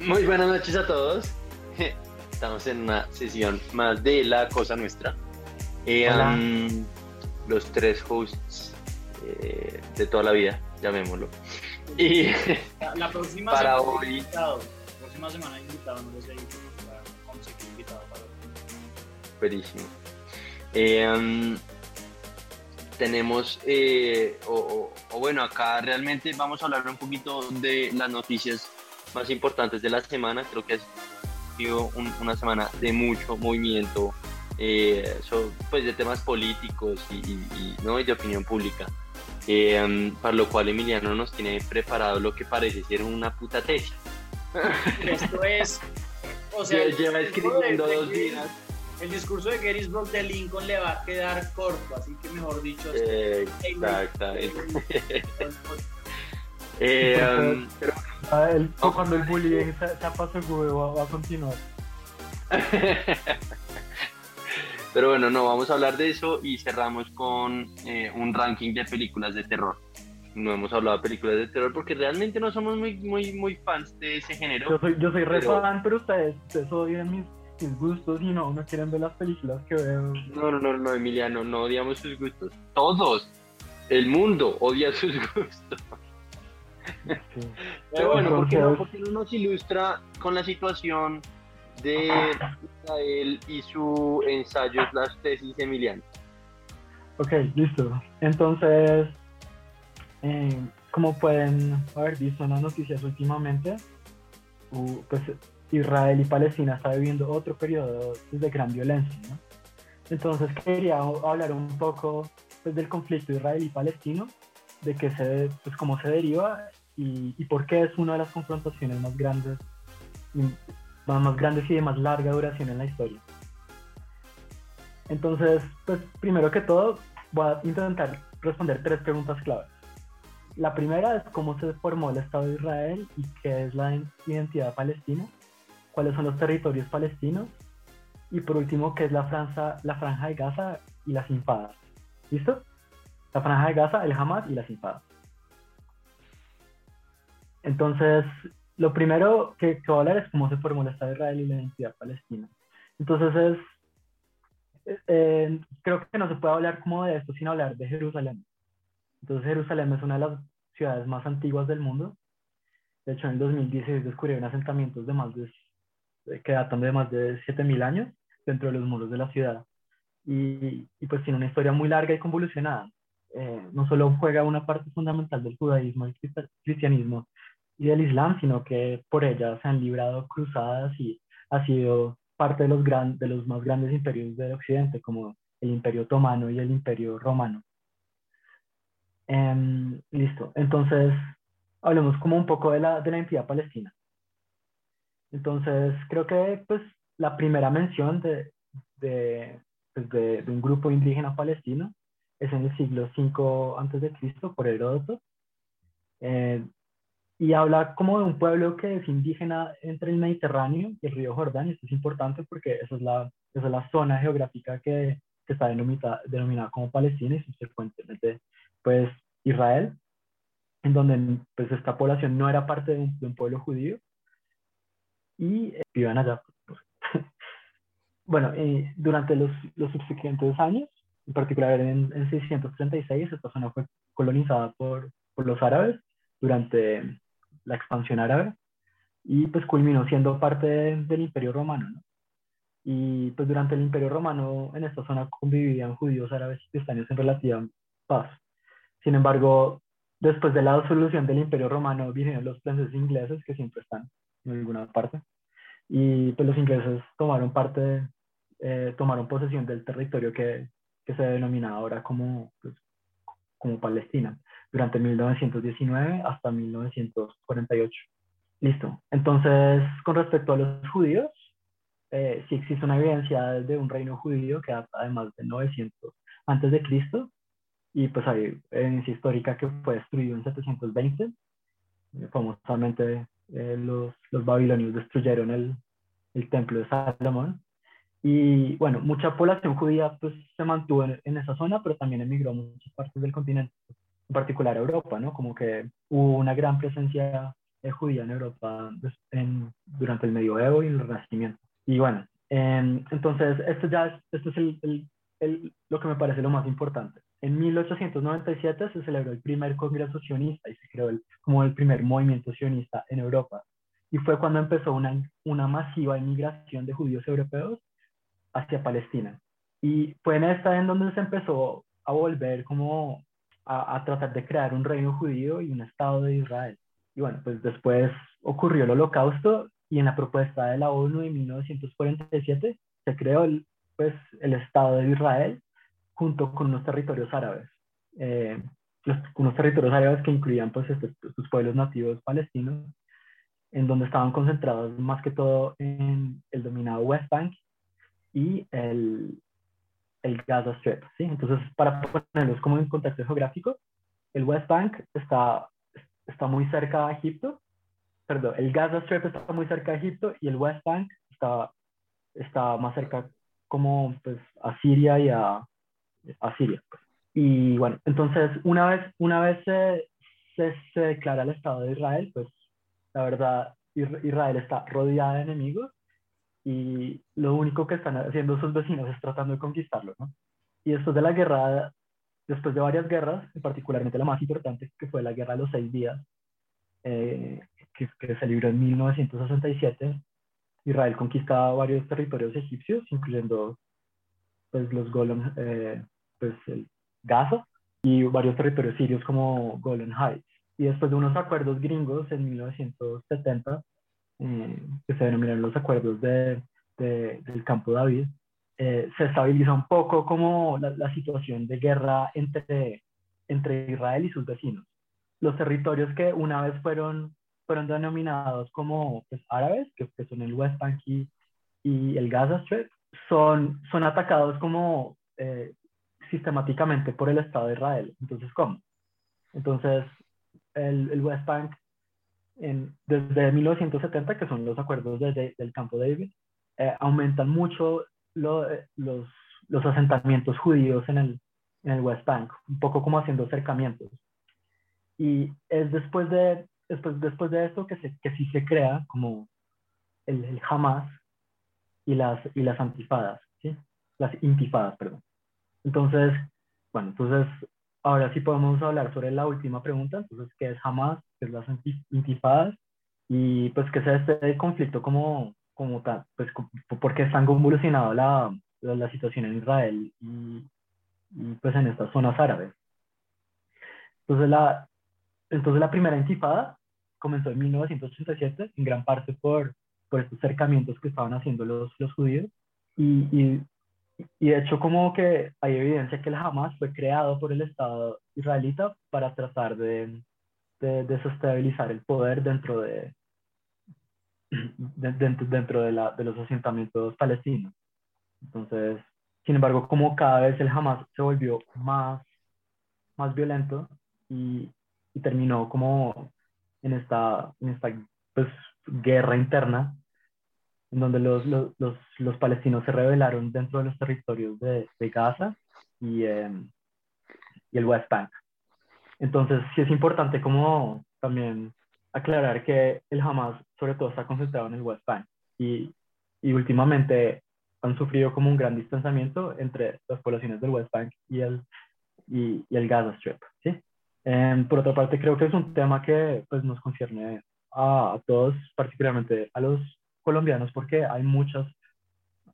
Muy buenas noches a todos. Estamos en una sesión más de La Cosa Nuestra. Eh, Hola. um, los tres hosts eh, de toda la vida, llamémoslo. Y La, la próxima Para semana hoy- invitado. La próxima semana invitado, no dicho para conseguir invitado para buenísimo. Eh, um, tenemos, eh, o, o- o bueno, acá realmente vamos a hablar un poquito de las noticias más importantes de la semana. Creo que ha sido un- una semana de mucho movimiento, eh, so- pues de temas políticos y, y- y, ¿no? y de opinión pública. Eh, um, para lo cual Emiliano nos tiene preparado lo que parece ser una puta tesis. Esto es. O sea, Lleva escribiendo de dos días. El discurso de Gettysburg de Lincoln le va a quedar corto, así que mejor dicho. Eh, um, pero Ah, el- cuando el bullying se, se apacigüe va, va a continuar. Pero bueno, no, vamos a hablar de eso y cerramos con eh, un ranking de películas de terror. No hemos hablado de películas de terror porque realmente no somos muy, muy, muy fans de ese Yo género. soy, yo soy re Pero- fan, pero ustedes, ustedes odian mis, mis gustos y no, no quieren ver las películas que veo. No, no, no, no, Emiliano, no odiamos sus gustos. Todos. El mundo odia sus gustos. Sí. Pero bueno, ¿por qué no, Entonces- por qué no nos ilustra con la situación de Israel y su ensayo slash tesis Emiliano? Ok, listo. Entonces, eh, como pueden haber visto en las noticias últimamente, pues Israel y Palestina está viviendo otro periodo de gran violencia. ¿no? Entonces quería hablar un poco pues, del conflicto israelí-palestino, de qué se, pues, cómo se deriva y, y por qué es una de las confrontaciones más grandes, más grandes y de más larga duración en la historia. Entonces, pues primero que todo, voy a intentar responder tres preguntas claves. La primera es cómo se formó el Estado de Israel y qué es la identidad palestina, cuáles son los territorios palestinos y por último qué es la franja, la franja de Gaza y las infadas. ¿Listo? La franja de Gaza, el Hamas y las infadas. Entonces, lo primero que, que voy a hablar es cómo se formó el Estado de Israel y la identidad palestina. Entonces es eh, creo que no se puede hablar como de esto sin hablar de Jerusalén. Entonces Jerusalén es una de las ciudades más antiguas del mundo. De hecho, en el 2016 descubrieron asentamientos de más de, que datan de más de 7.000 años dentro de los muros de la ciudad. Y, y pues tiene una historia muy larga y convolucionada. Eh, no solo juega una parte fundamental del judaísmo, el cristianismo y del islam, sino que por ella se han librado cruzadas y ha sido parte de los, gran, de los más grandes imperios del occidente, como el imperio otomano y el imperio romano. Em, listo, entonces hablemos como un poco de la, de la entidad palestina. Entonces creo que pues la primera mención de, de, pues, de un grupo indígena palestino es en el siglo V antes de Cristo por Heródoto. Eh, y habla como de un pueblo que es indígena entre el Mediterráneo y el río Jordán, y esto es importante porque esa es la, esa es la zona geográfica que, que está denominada, denominada como Palestina y subsecuentemente pues Israel, en donde pues esta población no era parte de un, de un pueblo judío y eh, vivían allá. bueno, eh, durante los, los subsiguientes años, en particular en, en 636, esta zona fue colonizada por, por los árabes durante la expansión árabe y pues culminó siendo parte de- del imperio romano. ¿no? Y pues durante el imperio romano en esta zona convivían judíos, árabes y cristianos en relativa paz. Sin embargo, después de la disolución del imperio romano vinieron los franceses ingleses que siempre están en alguna parte y pues los ingleses tomaron parte, eh, tomaron posesión del territorio que, que se denomina ahora como, pues, como Palestina durante 1919 hasta 1948. Listo. Entonces, con respecto a los judíos, eh, sí existe una evidencia de un reino judío que data de más de 900 antes de Cristo y pues hay evidencia histórica que fue destruido en 720. Eh, famosamente eh, los, los babilonios destruyeron el, el templo de Salomón y bueno, mucha población judía pues se mantuvo en, en esa zona, pero también emigró a muchas partes del continente en particular a Europa, ¿no? Como que hubo una gran presencia eh, judía en Europa en, durante el medioevo y el renacimiento. Y bueno, em, entonces esto ya es, esto es el, el, lo que me parece lo más importante. En 1897 se celebró el primer congreso sionista y se creó el, como el primer movimiento sionista en Europa. Y fue cuando empezó una, una masiva inmigración de judíos europeos hacia Palestina. Y fue en esta en donde se empezó a volver como a, a, tratar de crear un reino judío y un Estado de Israel. Y bueno, pues después ocurrió el holocausto y en la propuesta de la ONU de 1947 se creó el, pues, el Estado de Israel junto con unos territorios árabes. Eh, los, unos territorios árabes que incluían pues estos, estos, pueblos nativos palestinos, en donde estaban concentrados más que todo en el dominado West Bank y el, el Gaza Strip. ¿sí? Entonces, para ponerlos como en contexto geográfico, el West Bank está, está muy cerca a Egipto, perdón, el Gaza Strip está muy cerca a Egipto y el West Bank está, está más cerca como pues, a Siria y a, a Siria. Pues. Y bueno, entonces una vez, una vez se, se, se declara el Estado de Israel, pues la verdad Israel está rodeada de enemigos y lo único que están haciendo sus vecinos es tratando de conquistarlo, ¿no? Y después de la guerra, después de varias guerras, particularmente la más importante, que fue la Guerra de los Seis Días, eh, que, que, se libró en 1967, Israel conquistaba varios territorios egipcios, incluyendo pues, los Golan, eh, pues, el Gaza y varios territorios sirios como Golan Heights. Y después de unos acuerdos gringos en 1970, eh, que se denominan los acuerdos de, de, del Campo David, eh, se estabiliza un poco como la, la, situación de guerra entre, entre Israel y sus vecinos. Los territorios que una vez fueron, fueron denominados como pues, árabes, que, que, son el West Bank y, y, el Gaza Strip, son, son atacados como eh, sistemáticamente por el Estado de Israel. Entonces, ¿cómo? Entonces, el, el West Bank en, desde 1970, que son los acuerdos de, del Campo David, eh, aumentan mucho lo, eh, los, los asentamientos judíos en el, en el West Bank, un poco como haciendo acercamientos. Y es después de, después, después de esto que, se, que sí se crea como el, el Hamas y las, y las antifadas, ¿sí? las intifadas, perdón. Entonces, bueno, entonces ahora sí podemos hablar sobre la última pregunta, entonces, ¿qué es Hamas? ¿Qué es las intifadas? Y pues, ¿qué es este conflicto como, como tal? Pues, ¿por qué están convulsionado la, la, la, situación en Israel y, y, pues en estas zonas árabes? Entonces, la, entonces, la primera intifada comenzó en 1987, en gran parte por, por estos acercamientos que estaban haciendo los, los judíos, y, y y de hecho como que hay evidencia que el Hamas fue creado por el Estado israelita para tratar de, de desestabilizar el poder dentro de, de dentro, de, la, de, los asentamientos palestinos. Entonces, sin embargo, como cada vez el Hamas se volvió más, más violento y, y terminó como en esta, en esta pues, guerra interna, en donde los, los, los, los, palestinos se rebelaron dentro de los territorios de, de Gaza y, eh, y, el West Bank. Entonces, sí es importante como también aclarar que el Hamas sobre todo está concentrado en el West Bank y, y últimamente han sufrido como un gran distanciamiento entre las poblaciones del West Bank y el, y, y el Gaza Strip. ¿sí? Eh, por otra parte, creo que es un tema que pues, nos concierne a, a todos, particularmente a los colombianos porque hay muchas,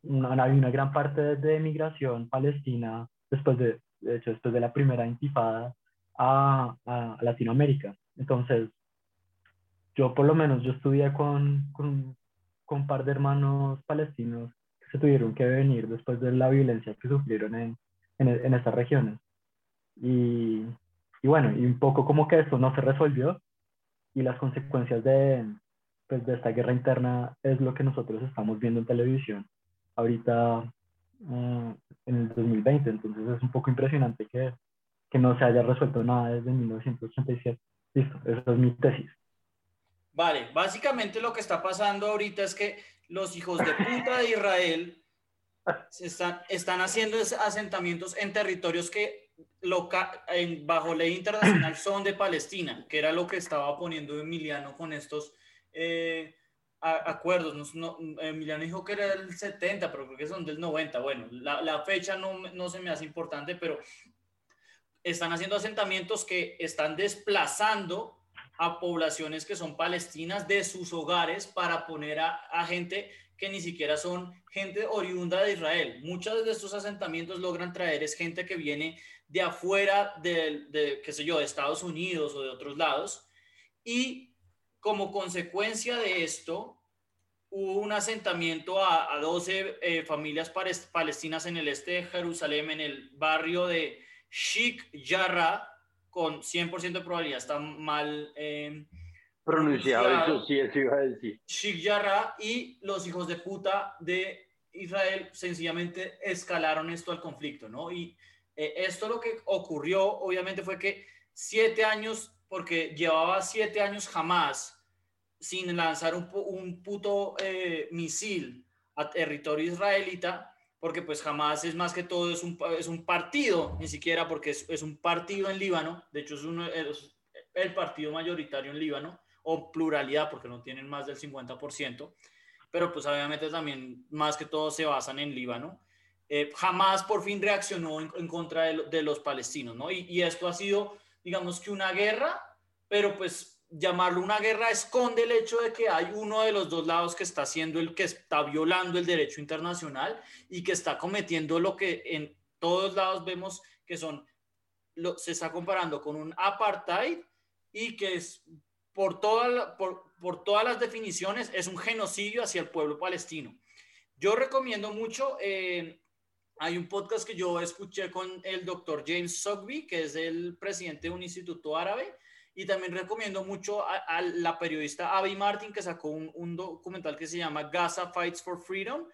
una, hay una gran parte de migración palestina después de, de hecho, después de la primera intifada a, a, Latinoamérica. Entonces, yo por lo menos, yo estudié con, con, con un par de hermanos palestinos que se tuvieron que venir después de la violencia que sufrieron en, en, en estas regiones. Y, y bueno, y un poco como que eso no se resolvió y las consecuencias de, pues, de esta guerra interna es lo que nosotros estamos viendo en televisión ahorita uh, en el 2020. Entonces es un poco impresionante que, que no se haya resuelto nada desde 1987. Listo, esa es mi tesis. Vale, básicamente lo que está pasando ahorita es que los hijos de puta de Israel se están, están haciendo asentamientos en territorios que en, bajo ley internacional son de Palestina, que era lo que estaba poniendo Emiliano con estos eh, acuerdos. No, Emiliano dijo que era del 70, pero creo que son del 90. Bueno, la, fecha no, no se me hace importante, pero están haciendo asentamientos que están desplazando a poblaciones que son palestinas de sus hogares para poner a, gente que ni siquiera son gente oriunda de Israel. Muchos de estos asentamientos logran traer es gente que viene de afuera de, qué sé yo, de Estados Unidos o de otros lados. Y como consecuencia de esto, hubo un asentamiento a, a 12 eh, familias palestinas en el este de Jerusalén, en el barrio de Sheikh Jarrah, con 100% de probabilidad, está mal eh, pronunciado, eso sí, eso iba a decir. Sheikh Jarrah y los hijos de puta de Israel sencillamente escalaron esto al conflicto, ¿no? Y eh, esto lo que ocurrió, obviamente, fue que siete años, porque llevaba siete años jamás sin lanzar un, un puto eh, misil a territorio israelita, porque pues jamás es más que todo es un, es un partido, ni siquiera porque es, es un partido en Líbano, de hecho es, uno, es el partido mayoritario en Líbano, o pluralidad, porque no tienen más del 50%, pero pues obviamente también más que todo se basan en Líbano. Eh, jamás por fin reaccionó en, contra de, los palestinos, ¿no? Y, esto ha sido, digamos que una guerra, pero pues llamarlo una guerra esconde el hecho de que hay uno de los dos lados que está haciendo el que está violando el derecho internacional y que está cometiendo lo que en todos lados vemos que son, lo, se está comparando con un apartheid y que es por, toda, por, por todas las definiciones es un genocidio hacia el pueblo palestino. Yo recomiendo mucho eh, hay un podcast que yo escuché con el doctor James Sogby, que es el presidente de un instituto árabe, y también recomiendo mucho a, la periodista Abby Martin, que sacó un, documental que se llama Gaza Fights for Freedom,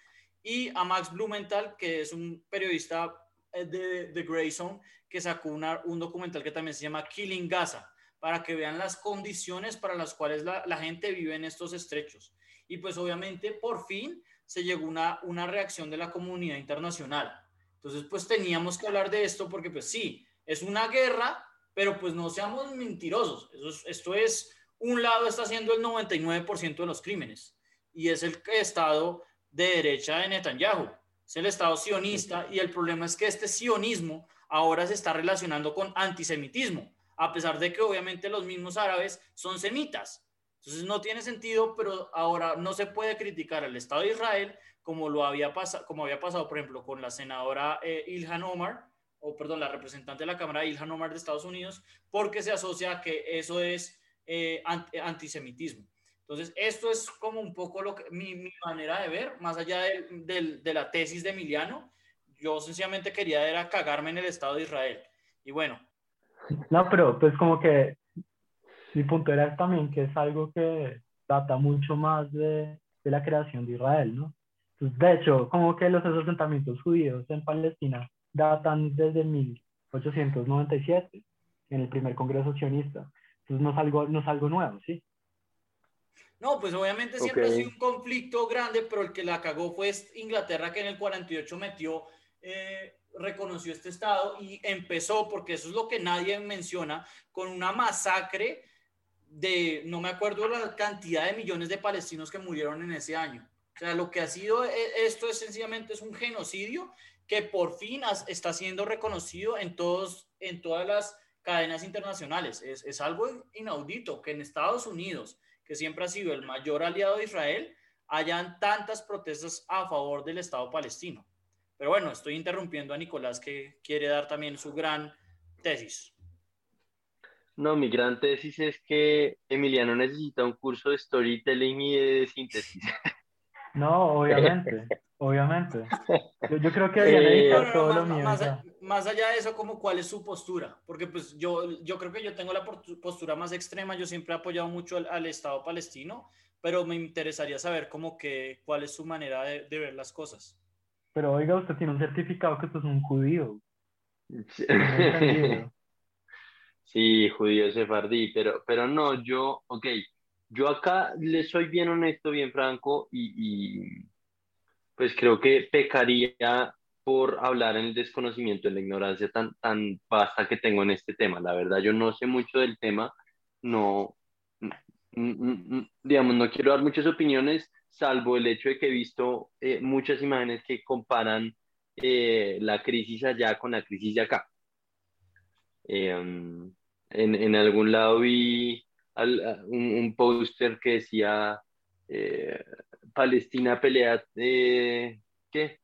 y a Max Blumenthal, que es un periodista eh, de, de Grayson, que sacó un documental que también se llama Killing Gaza, para que vean las condiciones para las cuales la, la gente vive en estos estrechos. Y pues obviamente, por fin, se llegó una, una reacción de la comunidad internacional. Entonces, pues teníamos que hablar de esto porque, pues sí, es una guerra, pero pues no seamos mentirosos. esto es, un lado está haciendo el 99% de los crímenes y es el Estado de derecha de Netanyahu. Es el Estado sionista y el problema es que este sionismo ahora se está relacionando con antisemitismo, a pesar de que obviamente los mismos árabes son semitas. Entonces no tiene sentido, pero ahora no se puede criticar al Estado de Israel como lo había pasado, como había pasado, por ejemplo, con la senadora eh, Ilhan Omar, o perdón, la representante de la Cámara Ilhan Omar de Estados Unidos, porque se asocia a que eso es eh, antisemitismo. Entonces, esto es como un poco lo que, mi, manera de ver, más allá de, de, la tesis de Emiliano, yo sencillamente quería era cagarme en el Estado de Israel. Y bueno. No, pero pues como que mi punto era también que es algo que data mucho más de, de la creación de Israel, ¿no? Pues, de hecho, como que los asentamientos judíos en Palestina datan desde 1897, en el primer Congreso sionista. Entonces no es algo, no es algo nuevo, ¿sí? No, pues obviamente siempre ha sido un conflicto grande, pero el que la cagó fue Inglaterra, que en el 48 metió, eh, reconoció este Estado y empezó, porque eso es lo que nadie menciona, con una masacre de, no me acuerdo la cantidad de millones de palestinos que murieron en ese año. O sea, lo que ha sido e, esto es sencillamente es un genocidio que por fin está siendo reconocido en, todos, en todas las cadenas internacionales. Es, es algo inaudito que en Estados Unidos, que siempre ha sido el mayor aliado de Israel, hayan tantas protestas a favor del Estado palestino. Pero bueno, estoy interrumpiendo a Nicolás que quiere dar también su gran tesis. No, mi gran tesis es que Emiliano necesita un curso de storytelling y de síntesis. No, obviamente, obviamente. Yo, creo que eh, todo lo mío. Más, allá de eso, como cuál es su postura, porque pues yo, yo creo que yo tengo la postura más extrema, yo siempre he apoyado mucho al, Estado palestino, pero me interesaría saber como que cuál es su manera de, de, ver las cosas. Pero oiga, usted tiene un certificado que usted es un judío. Sí, judío sefardí, pero, pero no, yo, ok, yo acá le soy bien honesto, bien franco y, pues creo que pecaría por hablar en el desconocimiento, en la ignorancia tan, tan vasta que tengo en este tema. La verdad, yo no sé mucho del tema, no, digamos, no quiero dar muchas opiniones, salvo el hecho de que he visto eh, muchas imágenes que comparan eh, la crisis allá con la crisis de acá. Em, en, en, algún lado vi un, un póster que decía eh, Palestina pelea, eh, ¿qué?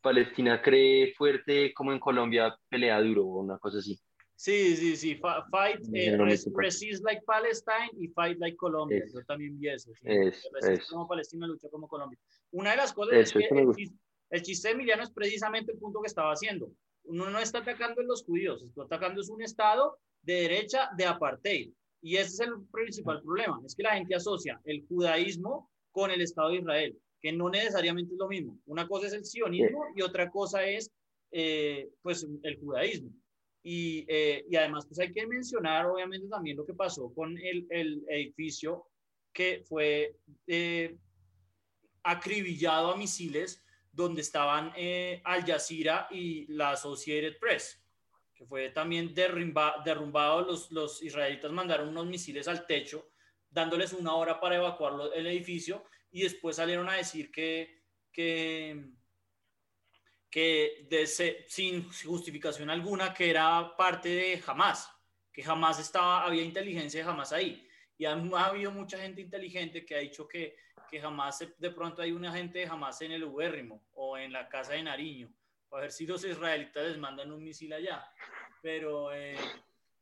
Palestina cree fuerte como en Colombia pelea duro o una cosa así. Sí, sí, sí, fight, eh, resist like Palestine y fight like Colombia. Yo también vi eso. resist como Palestina, lucha como Colombia. Una de las cosas es que el chiste, el chiste, de Emiliano es precisamente el punto que estaba haciendo. Uno no está atacando a los judíos, está atacando es un estado de derecha de apartheid. Y ese es el principal problema, es que la gente asocia el judaísmo con el Estado de Israel, que no necesariamente es lo mismo. Una cosa es el sionismo y otra cosa es eh, pues el judaísmo. Y, eh, y, además pues hay que mencionar obviamente también lo que pasó con el, el edificio que fue eh, acribillado a misiles donde estaban Al Jazeera y la Associated Press que fue también derrumba, derrumbado, los, los israelitas mandaron unos misiles al techo, dándoles una hora para evacuar el edificio y después salieron a decir que, que, que sin justificación alguna, que era parte de Hamas, que jamás estaba, había inteligencia de Hamas ahí. Y ha, habido mucha gente inteligente que ha dicho que, que jamás de pronto hay una gente de Hamas en el Ubérrimo o en la casa de Nariño a ver si los israelitas les mandan un misil allá. Pero, eh,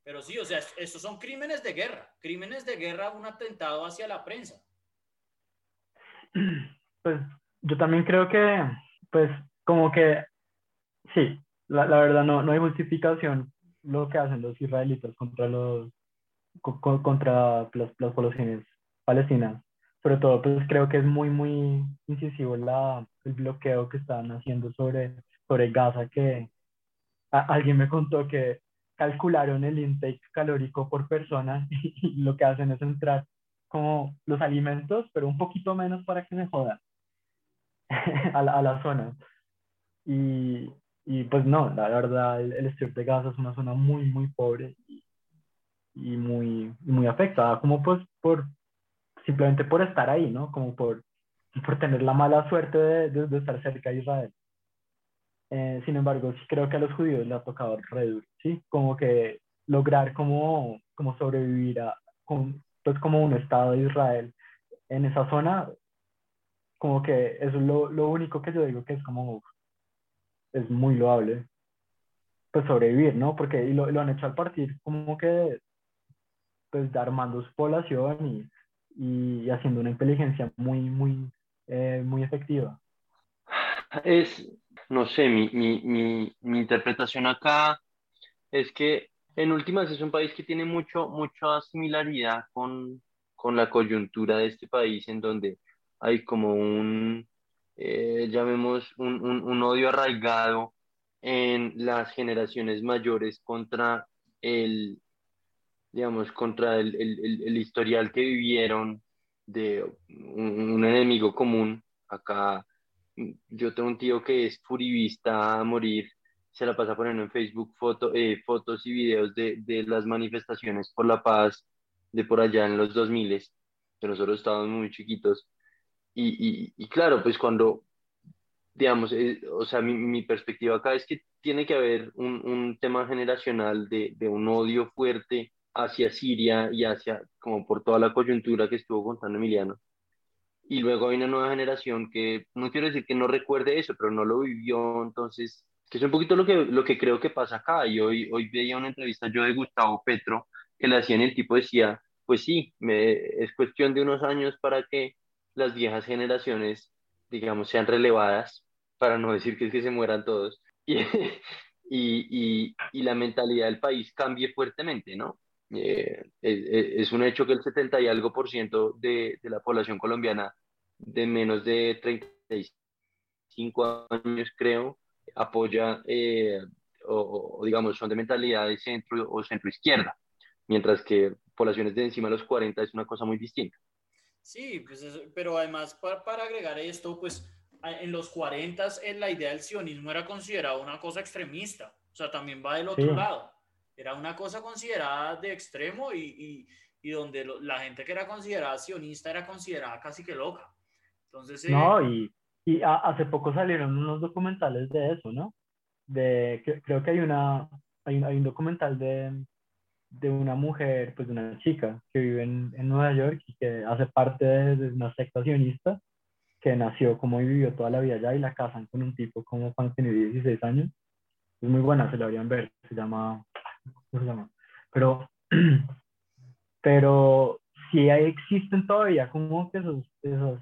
pero sí, o sea, estos son crímenes de guerra, crímenes de guerra, un atentado hacia la prensa. Pues yo también creo que, pues, como que, sí, la, la verdad no, no hay justificación lo que hacen los israelitas contra los contra las, las poblaciones palestinas. Sobre todo, pues creo que es muy, muy incisivo la, el bloqueo que están haciendo sobre sobre Gaza que alguien me contó que calcularon el intake calórico por persona y, lo que hacen es entrar como los alimentos, pero un poquito menos para que se jodan a, la, a la zona. Y, y, pues no, la verdad, el, el strip de Gaza es una zona muy, muy pobre y, y, muy, muy afectada, como pues por, simplemente por estar ahí, ¿no? Como por, por tener la mala suerte de, de, de estar cerca de Israel. Eh, sin embargo, sí creo que a los judíos les ha tocado re duro, ¿sí? Como que lograr como, como sobrevivir a, pues como un Estado de Israel en esa zona, como que eso es lo, lo único que yo digo que es como, es muy loable, pues sobrevivir, ¿no? Porque y lo, lo han hecho al partir como que, pues armando su población y, y haciendo una inteligencia muy, muy, eh, muy efectiva. Es, no sé, mi, mi, mi, interpretación acá es que en últimas es un país que tiene mucho, mucha similaridad con, con la coyuntura de este país, en donde hay como un, eh, llamemos, un, un, odio arraigado en las generaciones mayores contra el, digamos, contra el, el, el historial que vivieron de un enemigo común. Acá yo tengo un tío que es furibista a morir, se la pasa poniendo en Facebook foto, eh, fotos y videos de, de, las manifestaciones por la paz de por allá en los 2000, que nosotros estábamos muy chiquitos. Y, y, y claro, pues cuando, digamos, eh, o sea, mi, mi, perspectiva acá es que tiene que haber un, un tema generacional de, de, un odio fuerte hacia Siria y hacia, como por toda la coyuntura que estuvo contando Emiliano y luego hay una nueva generación que no quiero decir que no recuerde eso, pero no lo vivió, entonces, que es un poquito lo que, lo que creo que pasa acá. Y hoy, hoy veía una entrevista yo de Gustavo Petro que le hacían, el tipo decía, pues sí, me, es cuestión de unos años para que las viejas generaciones, digamos, sean relevadas, para no decir que es que se mueran todos, y, y, y, y la mentalidad del país cambie fuertemente, ¿no? Eh, es, un hecho que el 70 y algo por ciento de, de, la población colombiana de menos de 35 años, creo, apoya eh, o, o, digamos son de mentalidad de centro o centro izquierda, mientras que poblaciones de encima de los 40 es una cosa muy distinta. Sí, pues pero además para, para agregar esto, pues en los 40 en la idea del sionismo era considerada una cosa extremista, o sea, también va del otro lado. Era una cosa considerada de extremo y, y, y donde la gente que era considerada sionista era considerada casi que loca. Entonces, eh, no, y, y hace poco salieron unos documentales de eso, ¿no? De, creo que hay, una, hay, un, documental de, de una mujer, pues de una chica que vive en, en Nueva York y que hace parte de, una secta sionista que nació como y vivió toda la vida allá y la casan con un tipo como cuando tiene 16 años. Es muy buena, se la deberían ver, se llama, Pero, pero sí existen todavía como que esos, esos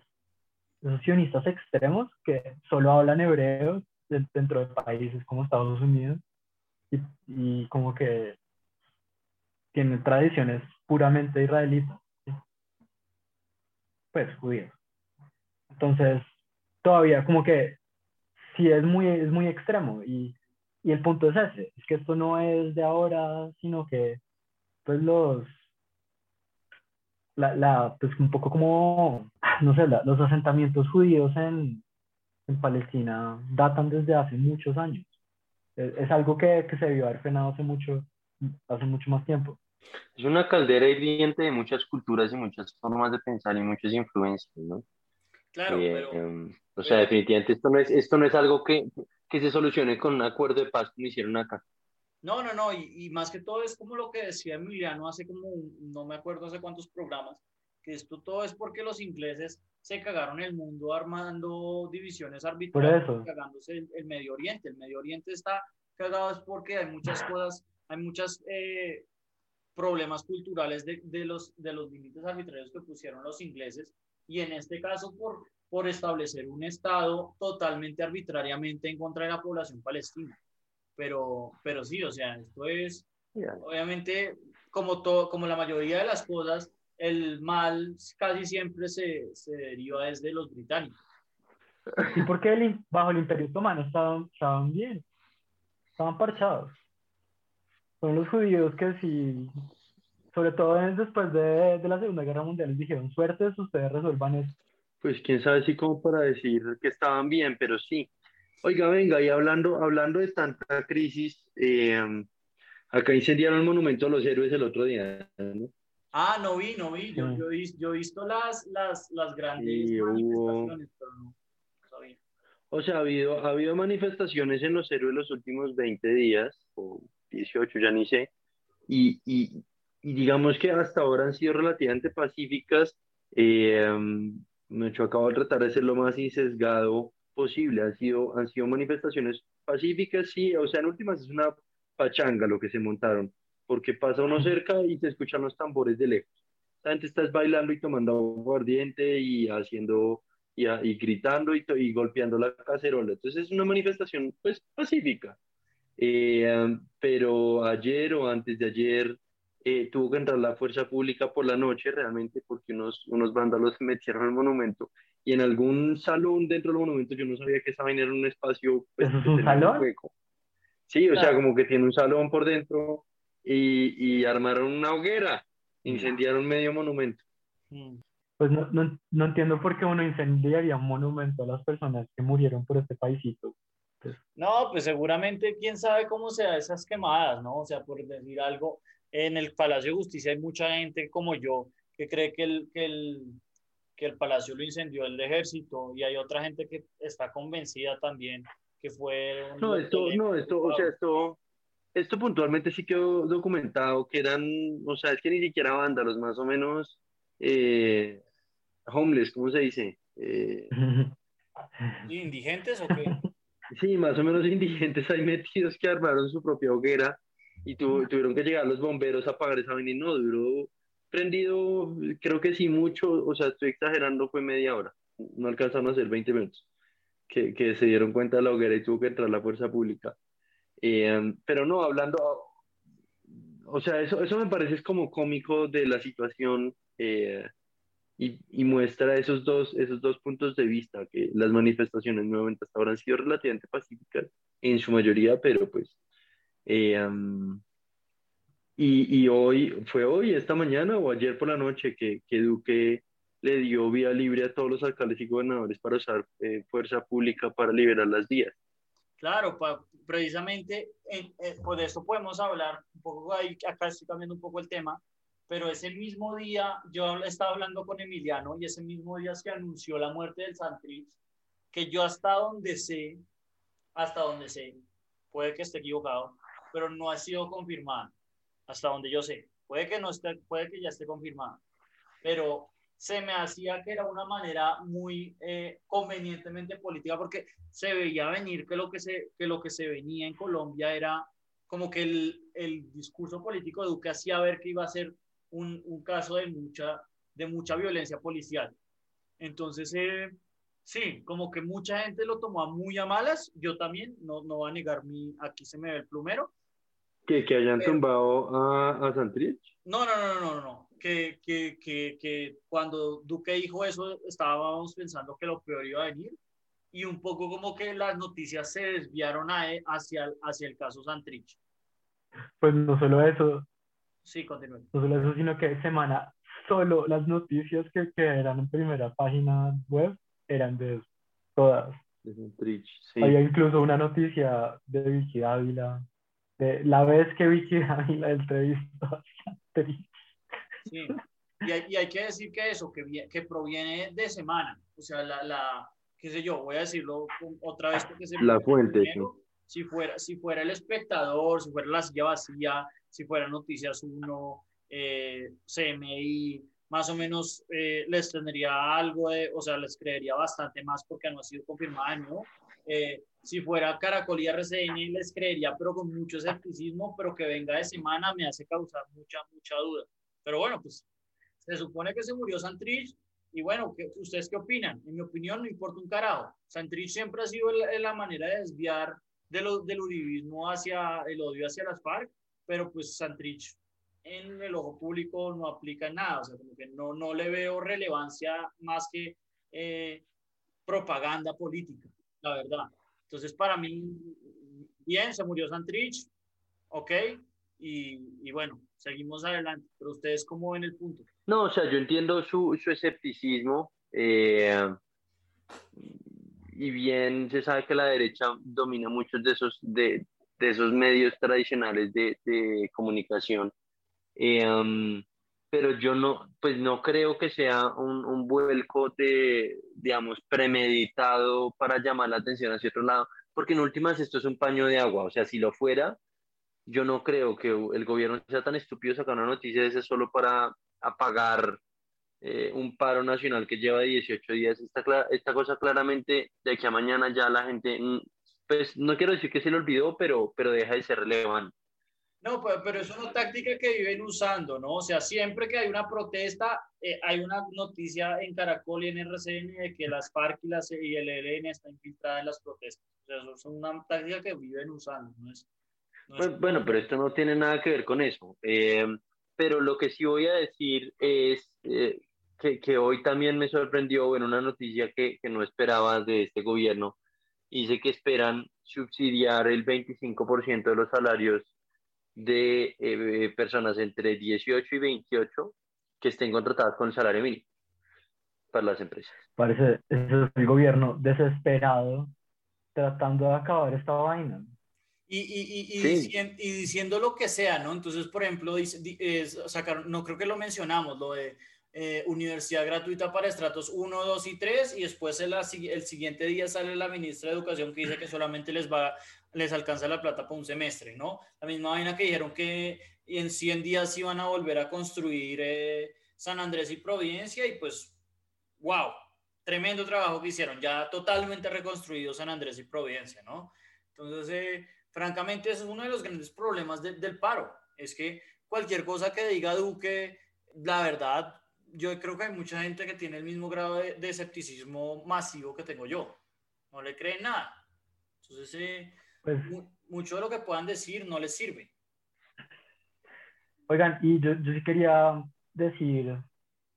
sionistas extremos que solo hablan hebreo dentro de países como Estados Unidos y, como que tienen tradiciones puramente israelitas, pues judíos. Entonces, todavía como que sí es muy, es muy extremo y, y el punto es ese, es que esto no es de ahora, sino que pues los la, la, pues un poco como, no sé, los asentamientos judíos en, en, Palestina datan desde hace muchos años. Es, algo que, que, se debió haber frenado hace mucho, hace mucho más tiempo. Es una caldera hirviente de muchas culturas y muchas formas de pensar y muchas influencias, ¿no? Claro, eh, pero, em, O sea, definitivamente esto no es, esto no es algo que, que se solucione con un acuerdo de paz como hicieron acá. No, no, no, y, más que todo es como lo que decía Emiliano hace como, no me acuerdo hace cuántos programas, que esto todo es porque los ingleses se cagaron el mundo armando divisiones arbitrarias, cagándose el, Medio Oriente. El Medio Oriente está cagado es porque hay muchas cosas, hay muchos eh, problemas culturales de, de, los, de los límites arbitrarios que pusieron los ingleses y en este caso por, por establecer un Estado totalmente arbitrariamente en contra de la población palestina. Pero, pero sí, o sea, esto es, obviamente, como, todo, como la mayoría de las cosas, el mal casi siempre se, se deriva desde los británicos. ¿Y por qué bajo el Imperio Otomano estaban, estaban bien? Estaban parchados. Son los judíos que sí, sobre todo después de, de la Segunda Guerra Mundial, les dijeron, suertes, ustedes resuelvan eso. Pues quién sabe si como para decir que estaban bien, pero sí. Oiga, venga, y hablando, hablando de tanta crisis, eh, acá incendiaron el monumento a los héroes el otro día, ¿no? Ah, no vi, no vi. Yo, yo, he visto las, las, las grandes manifestaciones, pero no, sabía. O sea, ha habido, ha habido manifestaciones en los héroes los últimos 20 días, o 18, ya ni sé, y, y, y digamos que hasta ahora han sido relativamente pacíficas. Eh, hecho, acabo de tratar de ser lo más insesgado posible. Han sido, han sido manifestaciones pacíficas, sí, o sea, en últimas es una pachanga lo que se montaron, porque pasa uno cerca y se escuchan los tambores de lejos. La gente está bailando y tomando aguardiente y haciendo y, y gritando y, y, golpeando la cacerola. Entonces es una manifestación pues pacífica. Eh, pero ayer o antes de ayer eh, tuvo que entrar la fuerza pública por la noche realmente porque unos, unos vándalos metieron el monumento y en algún salón dentro del monumento yo no sabía que esa vaina era un espacio pues, ¿Eso es un salón? Sí, o sea, como que tiene un salón por dentro y, y armaron una hoguera, incendiaron medio monumento. Mm. Pues no, no, no, entiendo por qué uno incendiaría un monumento a las personas que murieron por este paisito. Pues no, pues seguramente quién sabe cómo sea esas quemadas, ¿no? O sea, por decir algo, en el Palacio de Justicia hay mucha gente como yo que cree que el, que el, que el palacio lo incendió el ejército y hay otra gente que está convencida también que fue... no, esto, no, esto, o sea, esto, esto puntualmente sí quedó documentado, que eran, o sea, es que ni siquiera vándalos, más o menos eh, homeless, ¿cómo se dice? Eh, ¿Indigentes o qué? Sí, más o menos indigentes ahí metidos que armaron su propia hoguera y tuvieron que llegar los bomberos a apagar esa vaina no duró prendido, creo que sí mucho, o sea, estoy exagerando, fue media hora, no alcanzaron a ser 20 minutos, que, que se dieron cuenta de la hoguera y tuvo que entrar la fuerza pública. Eh, pero no, hablando, o sea, eso, eso me parece es como cómico de la situación eh, y, y, muestra esos dos, esos dos puntos de vista, que las manifestaciones nuevamente hasta ahora han sido relativamente pacíficas en su mayoría, pero pues eh, y, y, hoy, fue hoy, esta mañana o ayer por la noche que, que Duque le dio vía libre a todos los alcaldes y gobernadores para usar eh, fuerza pública para liberar las vías. Claro, precisamente eh, por eso podemos hablar un poco ahí, acá estoy cambiando un poco el tema, pero ese mismo día yo estaba hablando con Emiliano y ese mismo día se anunció la muerte del Santrich, que yo hasta donde sé, hasta donde sé, puede que esté equivocado, pero no ha sido confirmada, hasta donde yo sé. Puede que no esté, puede que ya esté confirmada, pero se me hacía que era una manera muy eh, convenientemente política porque se veía venir que lo que se, que lo que se venía en Colombia era como que el, el discurso político de Duque hacía ver que iba a ser un, un caso de mucha, de mucha violencia policial. Entonces, eh, sí, como que mucha gente lo tomó muy a malas, yo también, no, no voy a negar mi, aquí se me ve el plumero. ¿Que, que hayan tumbado a, a Santrich? No, no, no, no, no, Que, que, que, que, cuando Duque dijo eso, estábamos pensando que lo peor iba a venir y un poco como que las noticias se desviaron a, hacia, hacia el caso Santrich. Pues no solo eso, Sí, continúe. No solo eso, sino que semana solo las noticias que, que eran en primera página web eran de todas. De sí. Había incluso una noticia de Vicky Dávila, de la vez que Vicky Dávila entrevistó a Sí, y hay, y hay, que decir que eso, que, que proviene de semana, o sea, la, la, qué sé yo, voy a decirlo otra vez porque se La fuente, si fuera, si fuera el espectador, si fuera la silla vacía, si fuera Noticias 1, eh, CMI, más o menos eh, les tendría algo de, o sea, les creería bastante más porque no ha sido confirmada ¿no? Eh, si fuera Caracol y RCN les creería, pero con mucho escepticismo, pero que venga de semana me hace causar mucha, mucha duda. Pero bueno, pues se supone que se murió Santrich y bueno, ¿ustedes qué opinan? En mi opinión no importa un carajo. Santrich siempre ha sido la, manera de desviar de lo, del uribismo hacia el odio hacia las FARC pero pues Santrich en el ojo público no aplica nada, o sea, como que no, no le veo relevancia más que eh, propaganda política, la verdad. Entonces, para mí, bien, se murió Santrich, ok, y, bueno, seguimos adelante, pero ustedes, ¿cómo ven el punto? No, o sea, yo entiendo su, su escepticismo, eh, y bien se sabe que la derecha domina muchos de esos, de, de esos medios tradicionales de, de comunicación. Eh, um, pero yo no, pues no creo que sea un, un, vuelco de, digamos, premeditado para llamar la atención hacia otro lado, porque en últimas esto es un paño de agua, o sea, si lo fuera, yo no creo que el gobierno sea tan estúpido sacar una noticia de ese solo para apagar eh, un paro nacional que lleva 18 días. Esta, esta cosa claramente de aquí a mañana ya la gente pues no quiero decir que se le olvidó, pero, pero deja de ser relevante. No, pero es una táctica que viven usando, ¿no? O sea, siempre que hay una protesta, eh, hay una noticia en Caracol y en RCN de que las FARC y, las, y el ELN están infiltradas en las protestas. O sea, eso es una táctica que viven usando, ¿no es? Pues, bueno, pero esto no tiene nada que ver con eso. Eh, pero lo que sí voy a decir es eh, que, que, hoy también me sorprendió en una noticia que, que no esperaba de este gobierno, dice que esperan subsidiar el 25% de los salarios de eh, personas entre 18 y 28 que estén contratadas con el salario mínimo para las empresas. Parece es el gobierno desesperado tratando de acabar esta vaina. Y, y, y, y, diciendo, lo que sea, ¿no? Entonces, por ejemplo, dice, sacar, no creo que lo mencionamos, lo de eh, universidad gratuita para estratos 1, 2 y 3 y después el, el, siguiente día sale la ministra de Educación que dice que solamente les va les alcanza la plata para un semestre, ¿no? La misma vaina que dijeron que en 100 días iban a volver a construir eh, San Andrés y Providencia y pues, wow, tremendo trabajo que hicieron, ya totalmente reconstruido San Andrés y Providencia, ¿no? Entonces, eh, francamente, ese es uno de los grandes problemas del paro, es que cualquier cosa que diga Duque, la verdad, yo creo que hay mucha gente que tiene el mismo grado de, escepticismo masivo que tengo yo. No le creen nada. Entonces, eh, pues mucho de lo que puedan decir no les sirve. Oigan, y yo, yo sí quería decir,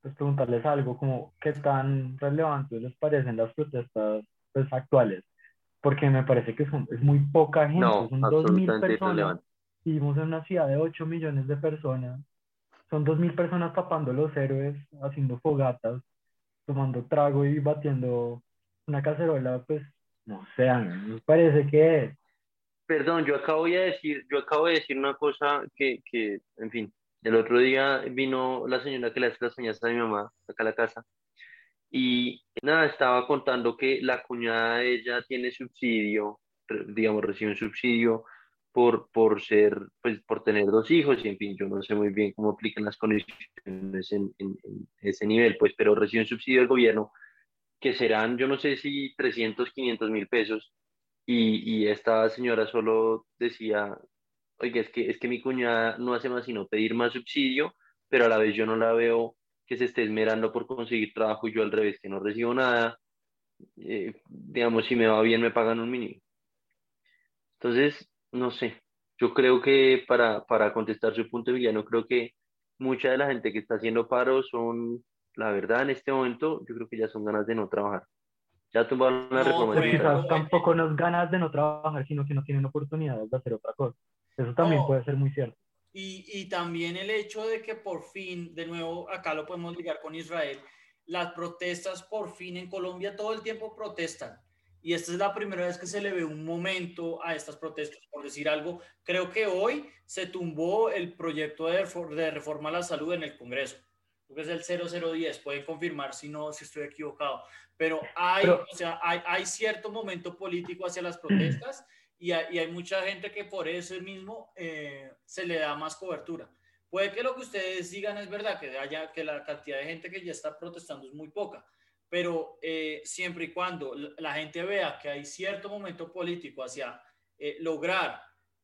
pues preguntarles algo, como qué tan relevantes les parecen las protestas pues, actuales, porque me parece que son, es muy poca gente, no, son 2.000 personas. Vivimos en una ciudad de 8 millones de personas son dos mil personas tapando los héroes, haciendo fogatas, tomando trago y batiendo una cacerola, pues no sé, a mí me parece que... Perdón, yo acabo de decir, yo acabo de decir una cosa que, que, en fin, el otro día vino la señora que le hace las uñas a mi mamá acá a la casa y nada, estaba contando que la cuñada de ella tiene subsidio, digamos, recibe un subsidio por, por ser, pues por tener dos hijos y en fin, yo no sé muy bien cómo aplican las condiciones en, en, en ese nivel, pues, pero recibe un subsidio del gobierno que serán, yo no sé si 300, 500 mil pesos, y, esta señora solo decía, oiga, es que, es que mi cuñada no hace más sino pedir más subsidio, pero a la vez yo no la veo que se esté esmerando por conseguir trabajo yo al revés, que no recibo nada, eh, digamos, si me va bien me pagan un mínimo. Entonces, no sé, yo creo que para, para contestar su punto de vista, no creo que mucha de la gente que está haciendo paro son la verdad, en este momento, yo creo que ya son ganas de no trabajar. Ya tumbaron la no, reforma. Pues quizás tampoco no es ganas de no trabajar, sino que no tienen oportunidades de hacer otra cosa. Eso también no. puede ser muy cierto. Y, y, también el hecho de que por fin, de nuevo, acá lo podemos ligar con Israel, las protestas por fin en Colombia todo el tiempo protestan. Y esta es la primera vez que se le ve un momento a estas protestas, por decir algo. Creo que hoy se tumbó el proyecto de, de reforma a la salud en el Congreso que es el 0010, pueden confirmar si no, si estoy equivocado, pero hay, pero, o sea, hay, hay, cierto momento político hacia las protestas y hay, y hay mucha gente que por eso mismo eh, se le da más cobertura. Puede que lo que ustedes digan es verdad, que, haya, que la cantidad de gente que ya está protestando es muy poca, pero eh, siempre y cuando la gente vea que hay cierto momento político hacia eh, lograr,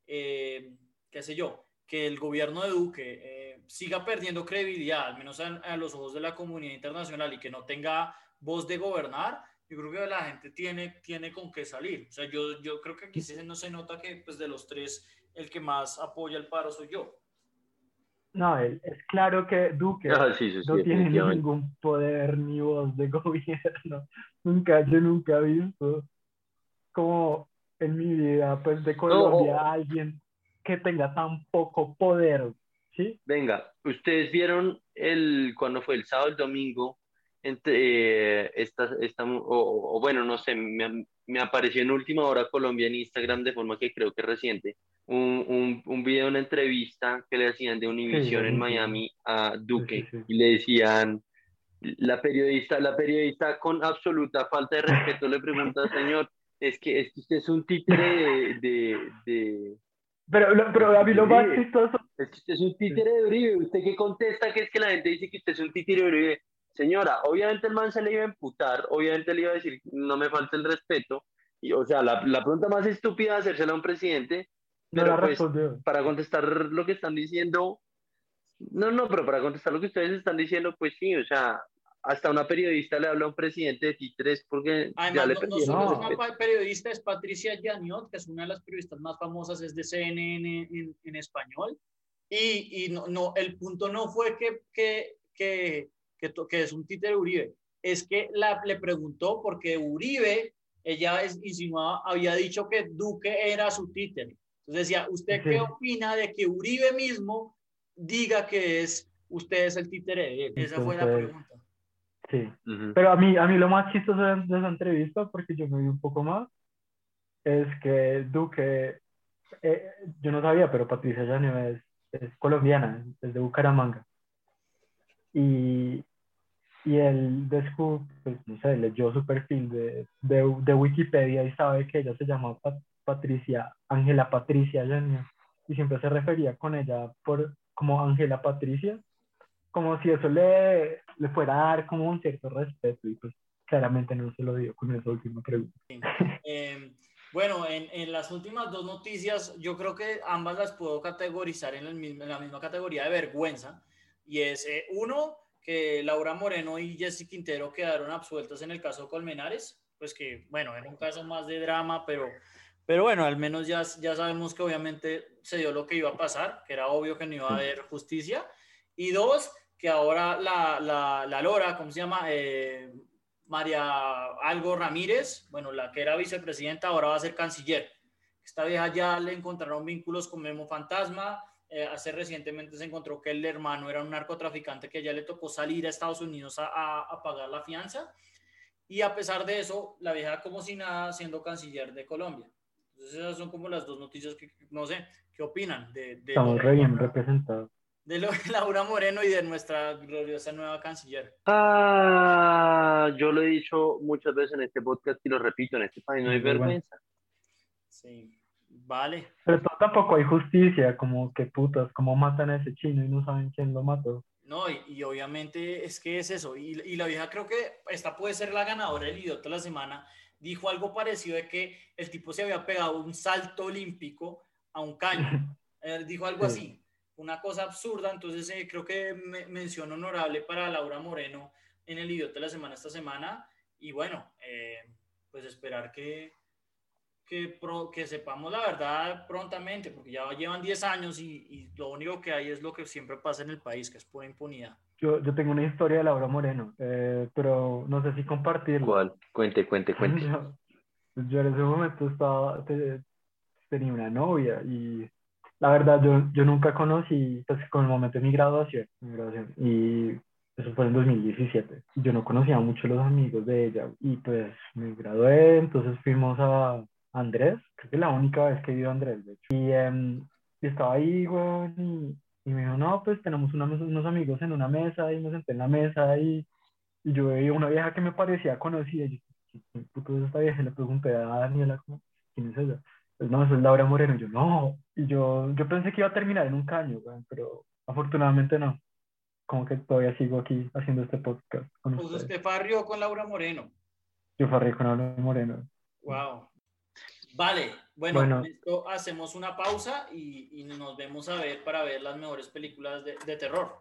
eh, qué sé yo, que el gobierno de Duque eh, siga perdiendo credibilidad, al menos a, a, los ojos de la comunidad internacional y que no tenga voz de gobernar, yo creo que la gente tiene, tiene con qué salir. O sea, yo, yo creo que aquí no se nota que pues, de los tres el que más apoya el paro soy yo. No, es claro que Duque ah, sí, sí, no sí, tiene ningún poder ni voz de gobierno. Nunca, yo nunca he visto como en mi vida, pues de Colombia, no, alguien que tenga tan poco poder, ¿sí? Venga, ustedes vieron el, cuando fue el sábado, el domingo, entre, eh, esta, esta o, o, bueno, no sé, me, me, apareció en última hora Colombia en Instagram de forma que creo que es reciente, un, un, un video, una entrevista que le hacían de Univision sí, en Miami a Duque sí, y le decían, la periodista, la periodista con absoluta falta de respeto le pregunta, señor, es que, es que usted es un títere de, de, de pero, pero a mí lo más chistoso. Es que usted es un títere de Uribe. ¿Usted qué contesta? Que es que la gente dice que usted es un títere de Uribe. Señora, obviamente el man se le iba a emputar, obviamente le iba a decir, no me falta el respeto. Y, o sea, la, la pregunta más estúpida de hacérsela a un presidente. Pero pues, para contestar lo que están diciendo, no, no, pero para contestar lo que ustedes están diciendo, pues sí, o sea, hasta una periodista le habla a un presidente de títeres porque Además, ya le no, no solo es una periodista, es Patricia Yaniot, que es una de las periodistas más famosas, es de CNN en, en español. Y, y no, no, el punto no fue que, que, que, que, que es un títere Uribe, es que la, le preguntó porque Uribe, ella es, insinuaba, había dicho que Duque era su títere. Entonces decía, ¿usted sí. qué opina de que Uribe mismo diga que es usted es el títere de él? Esa fue la pregunta. Sí, uh -huh. pero a mí, a mí lo más chistoso de, de, esa entrevista, porque yo me vi un poco más, es que Duque, eh, yo no sabía, pero Patricia Llaneo es, colombiana, es de Bucaramanga. Y, y él descubrió, pues, no sé, leyó su perfil de, de, de, Wikipedia y sabe que ella se llama Pat Patricia, Ángela Patricia Llaneo, y siempre se refería con ella por, como Ángela Patricia, como si eso le, le fuera a dar como un cierto respeto y pues claramente no se lo dio con esa última pregunta. Sí. Eh, bueno, en, en, las últimas dos noticias yo creo que ambas las puedo categorizar en, la misma categoría de vergüenza y es eh, uno que Laura Moreno y Jessy Quintero quedaron absueltas en el caso Colmenares, pues que bueno, era un caso más de drama, pero, pero bueno, al menos ya, ya sabemos que obviamente se dio lo que iba a pasar, que era obvio que no iba a haber justicia. Y dos, que ahora la, la, la Lora, ¿cómo se llama? Eh, María Algo Ramírez, bueno, la que era vicepresidenta, ahora va a ser canciller. Esta vieja ya le encontraron vínculos con Memo Fantasma, eh, hace recientemente se encontró que el hermano era un narcotraficante que ya le tocó salir a Estados Unidos a, a, pagar la fianza. Y a pesar de eso, la vieja como si nada siendo canciller de Colombia. Entonces esas son como las dos noticias que no sé, ¿qué opinan? De, de Estamos re bien representados. De lo de Laura Moreno y de nuestra gloriosa nueva canciller. Ah, yo lo he dicho muchas veces en este podcast y lo repito, en este país no hay vergüenza. Sí. Vale. Pero tampoco hay justicia, como que putas, como matan a ese chino y no saben quién lo mató. No, y, obviamente es que es eso. Y, y, la vieja creo que esta puede ser la ganadora del idiota de la semana. Dijo algo parecido de que el tipo se había pegado un salto olímpico a un caño. Dijo algo así, una cosa absurda. Entonces eh, creo que me, mención honorable para Laura Moreno en el idiota de la semana esta semana. Y bueno, eh, pues esperar que, que, que sepamos la verdad prontamente, porque ya llevan 10 años y, y, lo único que hay es lo que siempre pasa en el país, que es pura impunidad. Yo, yo tengo una historia de Laura Moreno, eh, pero no sé si compartirla. ¿Cuál? Cuente, cuente, cuente. Yo, yo en ese momento estaba, tenía una novia y la verdad yo, yo nunca conocí, pues con el momento de mi graduación, mi graduación y eso fue en 2017. Yo no conocía mucho los amigos de ella y pues me gradué, entonces fuimos a, Andrés, creo que es la única vez que he ido a Andrés, de hecho. Y em, estaba ahí, güey, y, me dijo, no, pues tenemos unos amigos en una mesa, y me senté en la mesa, y, y yo veía una vieja que me parecía conocida, y yo, ¿quién puto es esta vieja? le pregunté a Daniela, ¿quién es ella? Pues no, eso es Laura Moreno, y yo, no, y yo, yo pensé que iba a terminar en un caño, güey, pero afortunadamente no. Como que todavía sigo aquí haciendo este podcast. Con pues usted farrió con Laura Moreno. Yo farrió con Laura Moreno. Wow. Vale, bueno, esto hacemos una pausa y, nos vemos a ver para ver las mejores películas de, terror.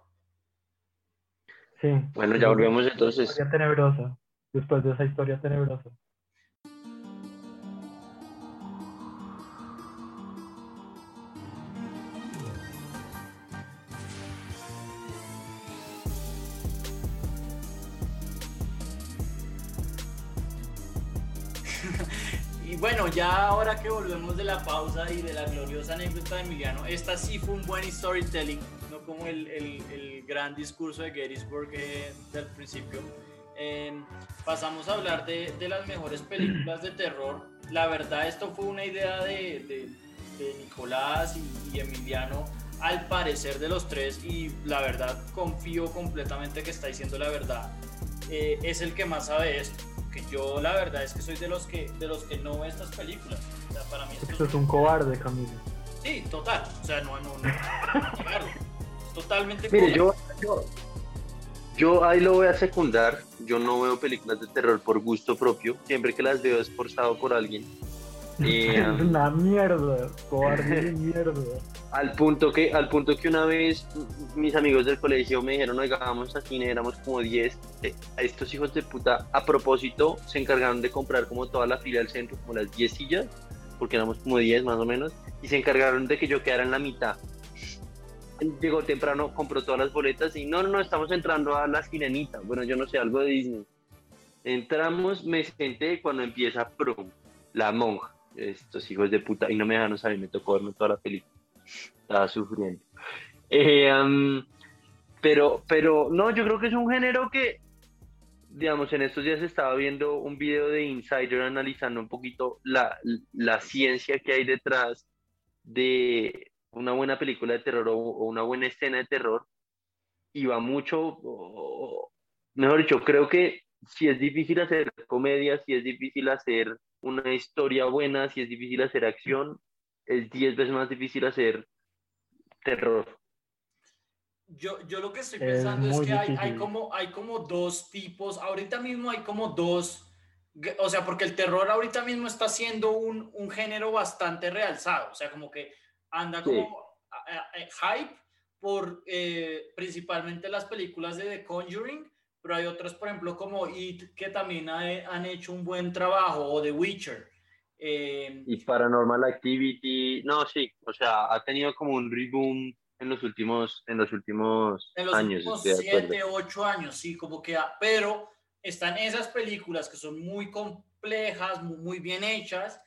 Sí. Bueno, ya volvemos entonces. Historia tenebrosa, después de esa historia tenebrosa. Bueno, ya ahora que volvemos de la pausa y de la gloriosa anécdota de Emiliano, esta sí fue un buen storytelling, no como el, el, gran discurso de Gettysburg eh, del principio. Em, pasamos a hablar de, de, las mejores películas de terror. La verdad, esto fue una idea de, de, de Nicolás y, Emiliano, al parecer de los tres, y la verdad confío completamente que está diciendo la verdad. Eh, es el que más sabe esto que yo la verdad es que soy de los que, de los que no ve estas películas. O sea, para mí esto, es un cobarde, Camilo. Sí, total. O sea, no, no, no. totalmente Mire, yo, yo, ahí lo voy a secundar. Yo no veo películas de terror por gusto propio. Siempre que las veo es forzado por alguien. Es una mierda, cobarde mierda. Al punto, que, al punto que una vez mis amigos del colegio me dijeron, oiga, vamos a cine, éramos como 10. Eh, estos hijos de puta, a propósito, se encargaron de comprar como toda la fila del centro, como las 10 sillas, porque éramos como 10 más o menos, y se encargaron de que yo quedara en la mitad. Llegó temprano, compró todas las boletas y no, no, no, estamos entrando a la sirenita. Bueno, yo no sé, algo de Disney. Entramos, me senté cuando empieza Prum, la monja estos hijos de puta, y no me dejaron saber, me tocó verme toda la película. Estaba sufriendo. Eh, pero, pero no, yo creo que es un género que, digamos, en estos días estaba viendo un video de Insider analizando un poquito la, la ciencia que hay detrás de una buena película de terror o, una buena escena de terror. Y va mucho, mejor dicho, creo que si es difícil hacer comedia, si es difícil hacer una historia buena, si es difícil hacer acción, es 10 veces más difícil hacer terror. Yo, yo lo que estoy pensando es, que hay, hay, como, hay como dos tipos, ahorita mismo hay como dos, o sea, porque el terror ahorita mismo está siendo un, un género bastante realzado, o sea, como que anda como hype por eh, principalmente las películas de The Conjuring, pero hay otras, por ejemplo, como It, que también han hecho un buen trabajo, o The Witcher. Eh, y Paranormal Activity, no, sí, o sea, ha tenido como un reboom en los últimos, en los últimos en los años. Últimos siete, ocho años, sí, como que, pero están esas películas que son muy complejas, muy bien hechas,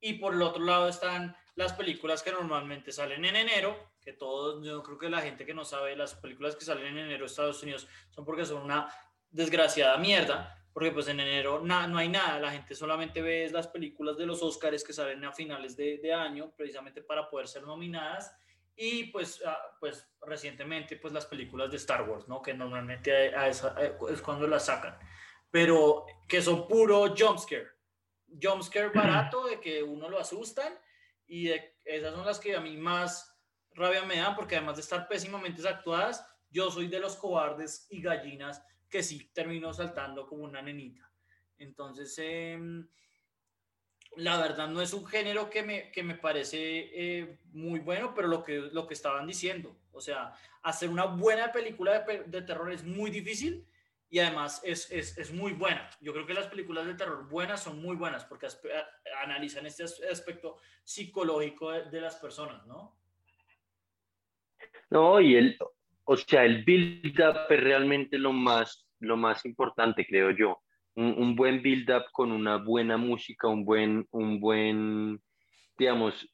y por el otro lado están las películas que normalmente salen en enero, que todos, yo creo que la gente que no sabe, las películas que salen en enero de Estados Unidos son porque son una desgraciada mierda, porque pues en enero no hay nada, la gente solamente ve las películas de los Oscars que salen a finales de, de año, precisamente para poder ser nominadas, y pues, ah, pues recientemente pues las películas de Star Wars, ¿no? Que normalmente a esa, es cuando las sacan, pero que son puro jumpscare, jumpscare barato de que uno lo asustan y esas son las que a mí más rabia me dan porque además de estar pésimamente actuadas, yo soy de los cobardes y gallinas que sí termino saltando como una nenita. Entonces, em, la verdad no es un género que me, que me parece eh, muy bueno, pero lo que, lo que estaban diciendo, o sea, hacer una buena película de, de terror es muy difícil y además es, es, es, muy buena. Yo creo que las películas de terror buenas son muy buenas porque analizan este aspecto psicológico de, de las personas, ¿no? No, y el, o sea, el build-up es realmente lo más, lo más importante, creo yo. Un, buen build-up con una buena música, un buen, un buen, digamos,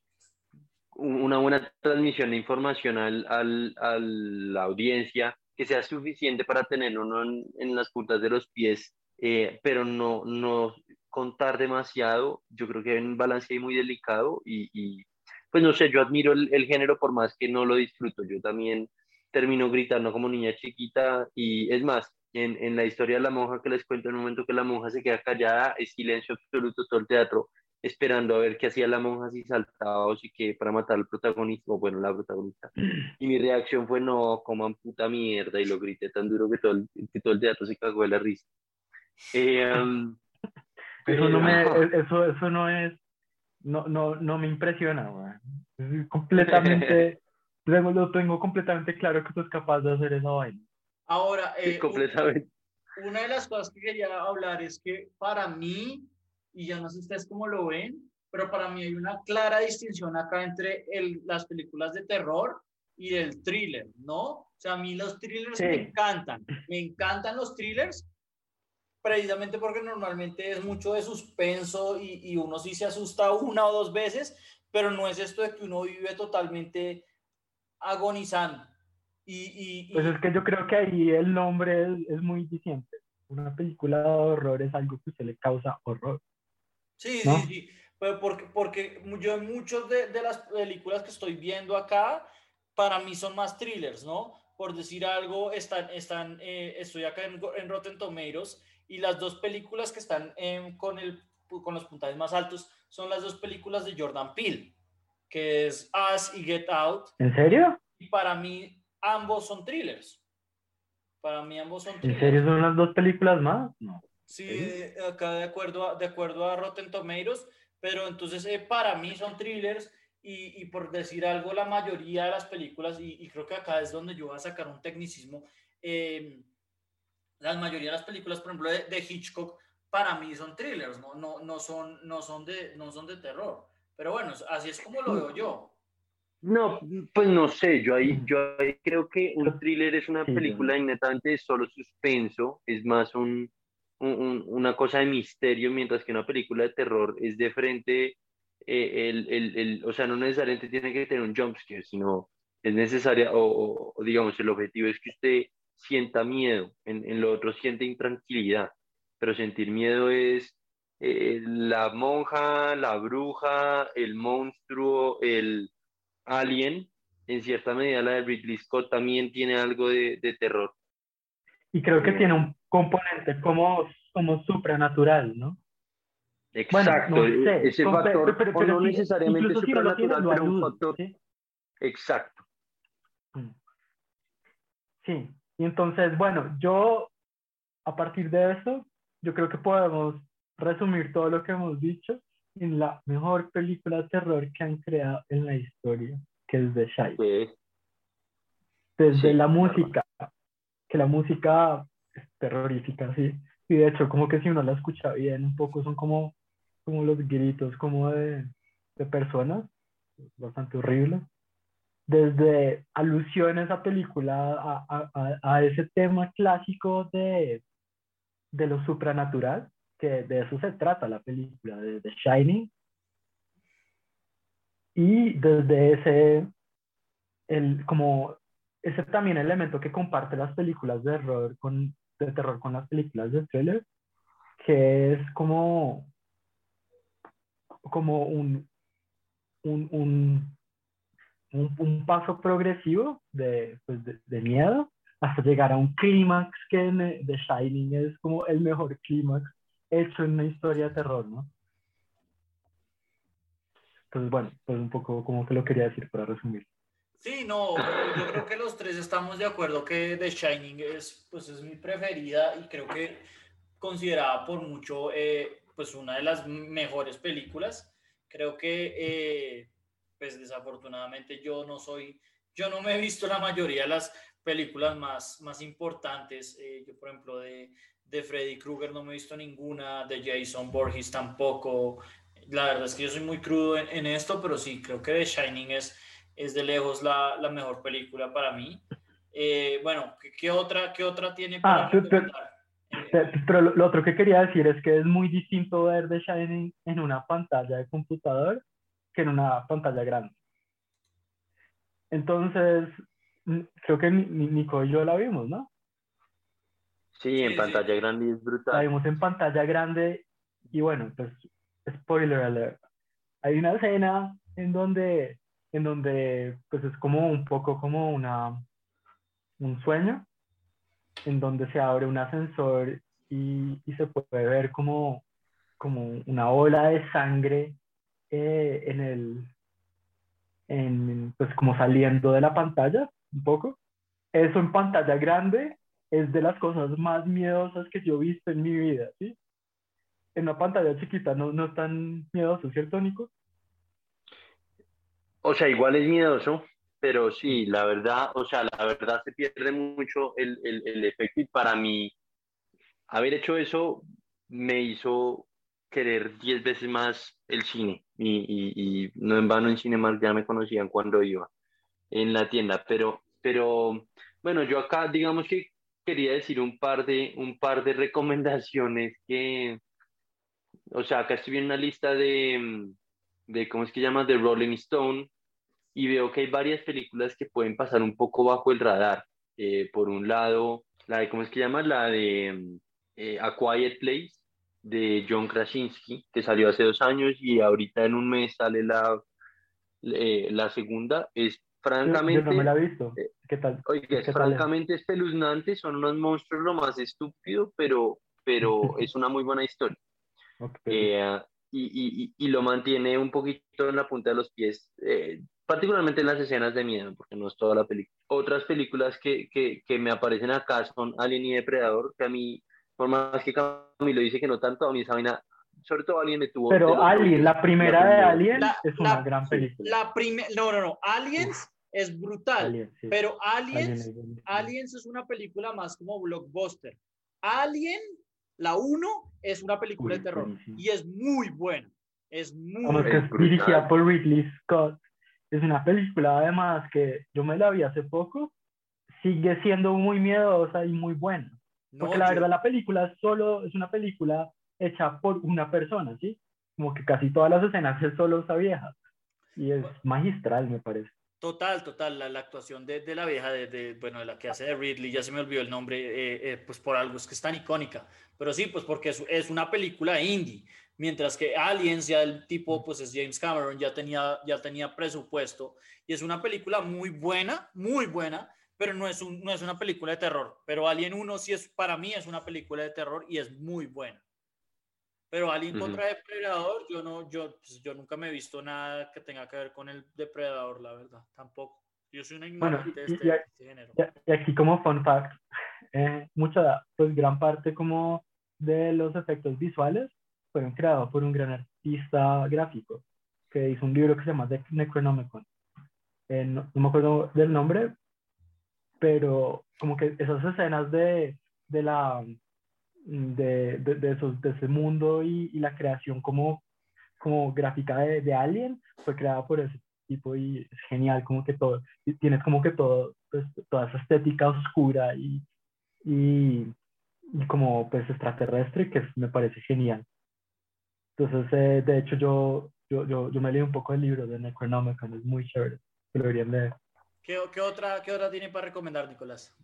una buena transmisión de información al, al, a la audiencia que sea suficiente para tener uno en, las puntas de los pies, eh, pero no, no contar demasiado. Yo creo que hay un balance ahí muy delicado y pues no sé, yo admiro el, el, género por más que no lo disfruto. Yo también termino gritando como niña chiquita y es más, en, en, la historia de la monja que les cuento en un momento que la monja se queda callada, es silencio absoluto todo el teatro, esperando a ver qué hacía la monja, si saltaba o si que para matar al protagonista, o bueno, la protagonista. Y mi reacción fue, no, coman puta mierda, y lo grité tan duro que todo el, que todo el teatro se cagó de la risa. Eh, eso, no me, eso, eso no es no, no, no me impresiona, Completamente, lo tengo completamente claro que tú es capaz de hacer esa vaina. Ahora, eh, completamente. Una de las cosas que quería hablar es que para mí, y ya no sé ustedes cómo lo ven, pero para mí hay una clara distinción acá entre el, las películas de terror y el thriller, ¿no? O sea, a mí los thrillers me encantan, me encantan los thrillers, precisamente porque normalmente es mucho de suspenso y, y, uno sí se asusta una o dos veces, pero no es esto de que uno vive totalmente agonizando. Y, y, pues es que yo creo que ahí el nombre es, es, muy diciente. Una película de horror es algo que se le causa horror. Sí, sí, sí. Pero porque, porque yo en muchas de, de, las películas que estoy viendo acá, para mí son más thrillers, ¿no? Por decir algo, están, están, eh, estoy acá en, en Rotten Tomatoes y las dos películas que están con, el, con los puntajes más altos son las dos películas de Jordan Peele, que es Us y Get Out. ¿En serio? Y para mí ambos son thrillers. Para mí ambos son thrillers. ¿En serio son las dos películas más? No. Sí, acá de acuerdo a, de acuerdo a Rotten Tomatoes, pero entonces eh, para mí son thrillers y, y, por decir algo, la mayoría de las películas, y, y, creo que acá es donde yo voy a sacar un tecnicismo, eh, la mayoría de las películas, por ejemplo, de, Hitchcock, para mí son thrillers, ¿no? No, no, son, no, son de, no son de terror. Pero bueno, así es como lo veo yo. No, pues no sé, yo ahí, yo creo que un thriller es una película netamente de solo suspenso, es más un, un, una cosa de misterio, mientras que una película de terror es de frente, eh, el, el, el, o sea, no necesariamente tiene que tener un jumpscare, sino es necesaria, o, o, digamos, el objetivo es que usted sienta miedo, en, en lo otro siente intranquilidad, pero sentir miedo es eh, la monja, la bruja, el monstruo, el alien, en cierta medida la de Ridley Scott también tiene algo de, de terror. Y creo que eh, tiene un componente como, como supranatural, ¿no? Exacto, ese factor, pero, no necesariamente supranatural, pero un factor. Exacto. Mm. Sí, y entonces, bueno, yo a partir de eso, yo creo que podemos resumir todo lo que hemos dicho en la mejor película de terror que han creado en la historia, que es The Shy. Desde la música, que la música es terrorífica, sí. Y de hecho, como que si uno la escucha bien, un poco son como, como los gritos como de, de personas, bastante horribles desde alusiones a película, a, a, a, ese tema clásico de, de lo supranatural, que de eso se trata la película, de The Shining, y desde ese el, como ese también elemento que comparte las películas de terror con, de terror con las películas de thriller, que es como, como un, un, un, un, paso progresivo de, pues de, de, miedo hasta llegar a un clímax que en The Shining es como el mejor clímax hecho en una historia de terror, ¿no? Entonces, bueno, pues un poco como que lo quería decir para resumir. Sí, no, yo creo que los tres estamos de acuerdo que The Shining es, pues, es mi preferida y creo que considerada por mucho eh, pues una de las mejores películas. Creo que eh, pues desafortunadamente yo no soy, yo no me he visto la mayoría de las películas más, más importantes. Eh, yo, por ejemplo, de, de Freddy Krueger no me he visto ninguna, de Jason Borges tampoco. La verdad es que yo soy muy crudo en, en esto, pero sí, creo que The Shining es es de lejos la, la mejor película para mí. Eh, bueno, ¿qué, otra, ¿qué otra tiene para ah, pero, pero, lo otro que quería decir es que es muy distinto ver The Shining en una pantalla de computador que en una pantalla grande. Entonces, creo que Nico y yo la vimos, ¿no? Sí, en pantalla grande es brutal. La vimos en pantalla grande y bueno, pues, spoiler alert. Hay una escena en donde en donde pues es como un poco como una, un sueño, en donde se abre un ascensor y, y se puede ver como, como una ola de sangre eh, en el, en, pues como saliendo de la pantalla un poco. Eso en pantalla grande es de las cosas más miedosas que yo he visto en mi vida, ¿sí? En una pantalla chiquita no, no es tan miedoso, ¿cierto, Nico? O sea, igual es miedoso, pero sí, la verdad, o sea, la verdad se pierde mucho el, el, el efecto y para mí haber hecho eso me hizo querer diez veces más el cine y, no en vano en Cinemark ya me conocían cuando iba en la tienda, pero, pero bueno, yo acá digamos que quería decir un par de, un par de recomendaciones que, o sea, acá estoy viendo una lista de, de, ¿cómo es que llama? De Rolling Stone, y veo que hay varias películas que pueden pasar un poco bajo el radar. Eh, por un lado, la de, ¿cómo es que llama? La de eh, A Quiet Place, de John Krasinski, que salió hace dos años y ahorita en un mes sale la, eh, la segunda. Es francamente... Yo no me la he visto. ¿Qué tal? Oye, francamente es? espeluznante, son unos monstruos lo más estúpido, pero, pero es una muy buena historia. Okay y, y, y, lo mantiene un poquito en la punta de los pies, eh, particularmente en las escenas de miedo, porque no es toda la película. Otras películas que, que, que, me aparecen acá son Alien y Depredador, que a mí, por más que Camilo dice que no tanto, a mí esa vaina, sobre todo Alien me tuvo... Pero Alien, la primera de Alien es una gran película. La no, no, no, Aliens es brutal, pero Aliens, Aliens es una película más como blockbuster. Alien la 1 es una película de terror y es muy buena. Es muy que es dirigida por Ridley Scott. Es una película además que yo me la vi hace poco. Sigue siendo muy miedosa y muy buena. Porque la verdad la película solo es una película hecha por una persona, ¿sí? Como que casi todas las escenas es solo esa vieja. Y es magistral, me parece. Total, total, la, la actuación de, de, la vieja, de, de, bueno, de la que hace de Ridley, ya se me olvidó el nombre, eh, eh, pues por algo es que es tan icónica, pero sí, pues porque es, es, una película indie, mientras que Aliens, ya el tipo, pues es James Cameron, ya tenía, ya tenía presupuesto, y es una película muy buena, muy buena, pero no es, un, no es una película de terror, pero Alien 1 sí es, para mí es una película de terror y es muy buena. Pero Alien contra Depredador, yo no, yo, pues, yo nunca me he visto nada que tenga que ver con el Depredador, la verdad, tampoco. Yo soy una ignorante de, este, este, género. Y, aquí como fun fact, eh, mucha, pues gran parte como de los efectos visuales fueron creados por un gran artista gráfico que hizo un libro que se llama The Necronomicon. Eh, no, no, me acuerdo del nombre, pero como que esas escenas de, de la de, de, de, esos, de ese mundo y, y, la creación como, como gráfica de, de, Alien fue creada por ese tipo y es genial, como que todo, tienes como que todo, pues, toda esa estética oscura y, y, y, como pues extraterrestre que me parece genial. Entonces, eh, de hecho, yo, yo, yo, yo, me leí un poco el libro de Necronomicon, es muy chévere, lo deberían leer. ¿Qué, qué otra, ¿Qué otra tiene para recomendar, Nicolás?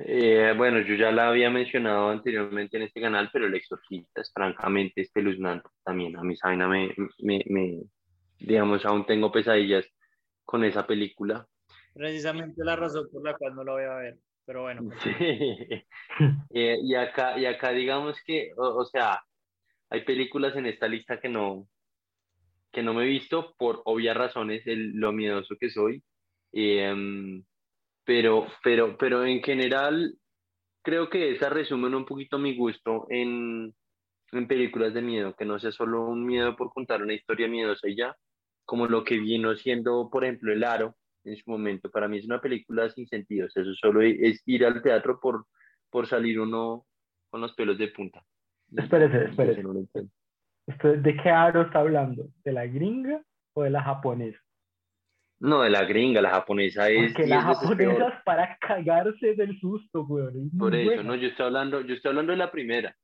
Eh, bueno, yo ya la había mencionado anteriormente en este canal, pero El Exorcista es francamente espeluznante también. A mí, Sabina, me, me, me, digamos, aún tengo pesadillas con esa película. Precisamente la razón por la cual no la voy a ver, pero bueno. Pues. Eh, y, acá, y acá digamos que, o, sea, hay películas en esta lista que no, que no me he visto por obvias razones, el, lo miedoso que soy. Em, pero, pero, pero en general, creo que esa resumen un poquito mi gusto en, en películas de miedo, que no sea solo un miedo por contar una historia miedosa y ya, como lo que vino siendo, por ejemplo, El Aro en su momento. Para mí es una película sin sentido, eso solo es ir al teatro por, por salir uno con los pelos de punta. Espérese, espérese. ¿De qué Aro está hablando? ¿De la gringa o de la japonesa? No, de la gringa, la japonesa es. Porque la japonesa es para cagarse del susto, güey. Por eso, no, yo estoy hablando, yo estoy hablando de la primera.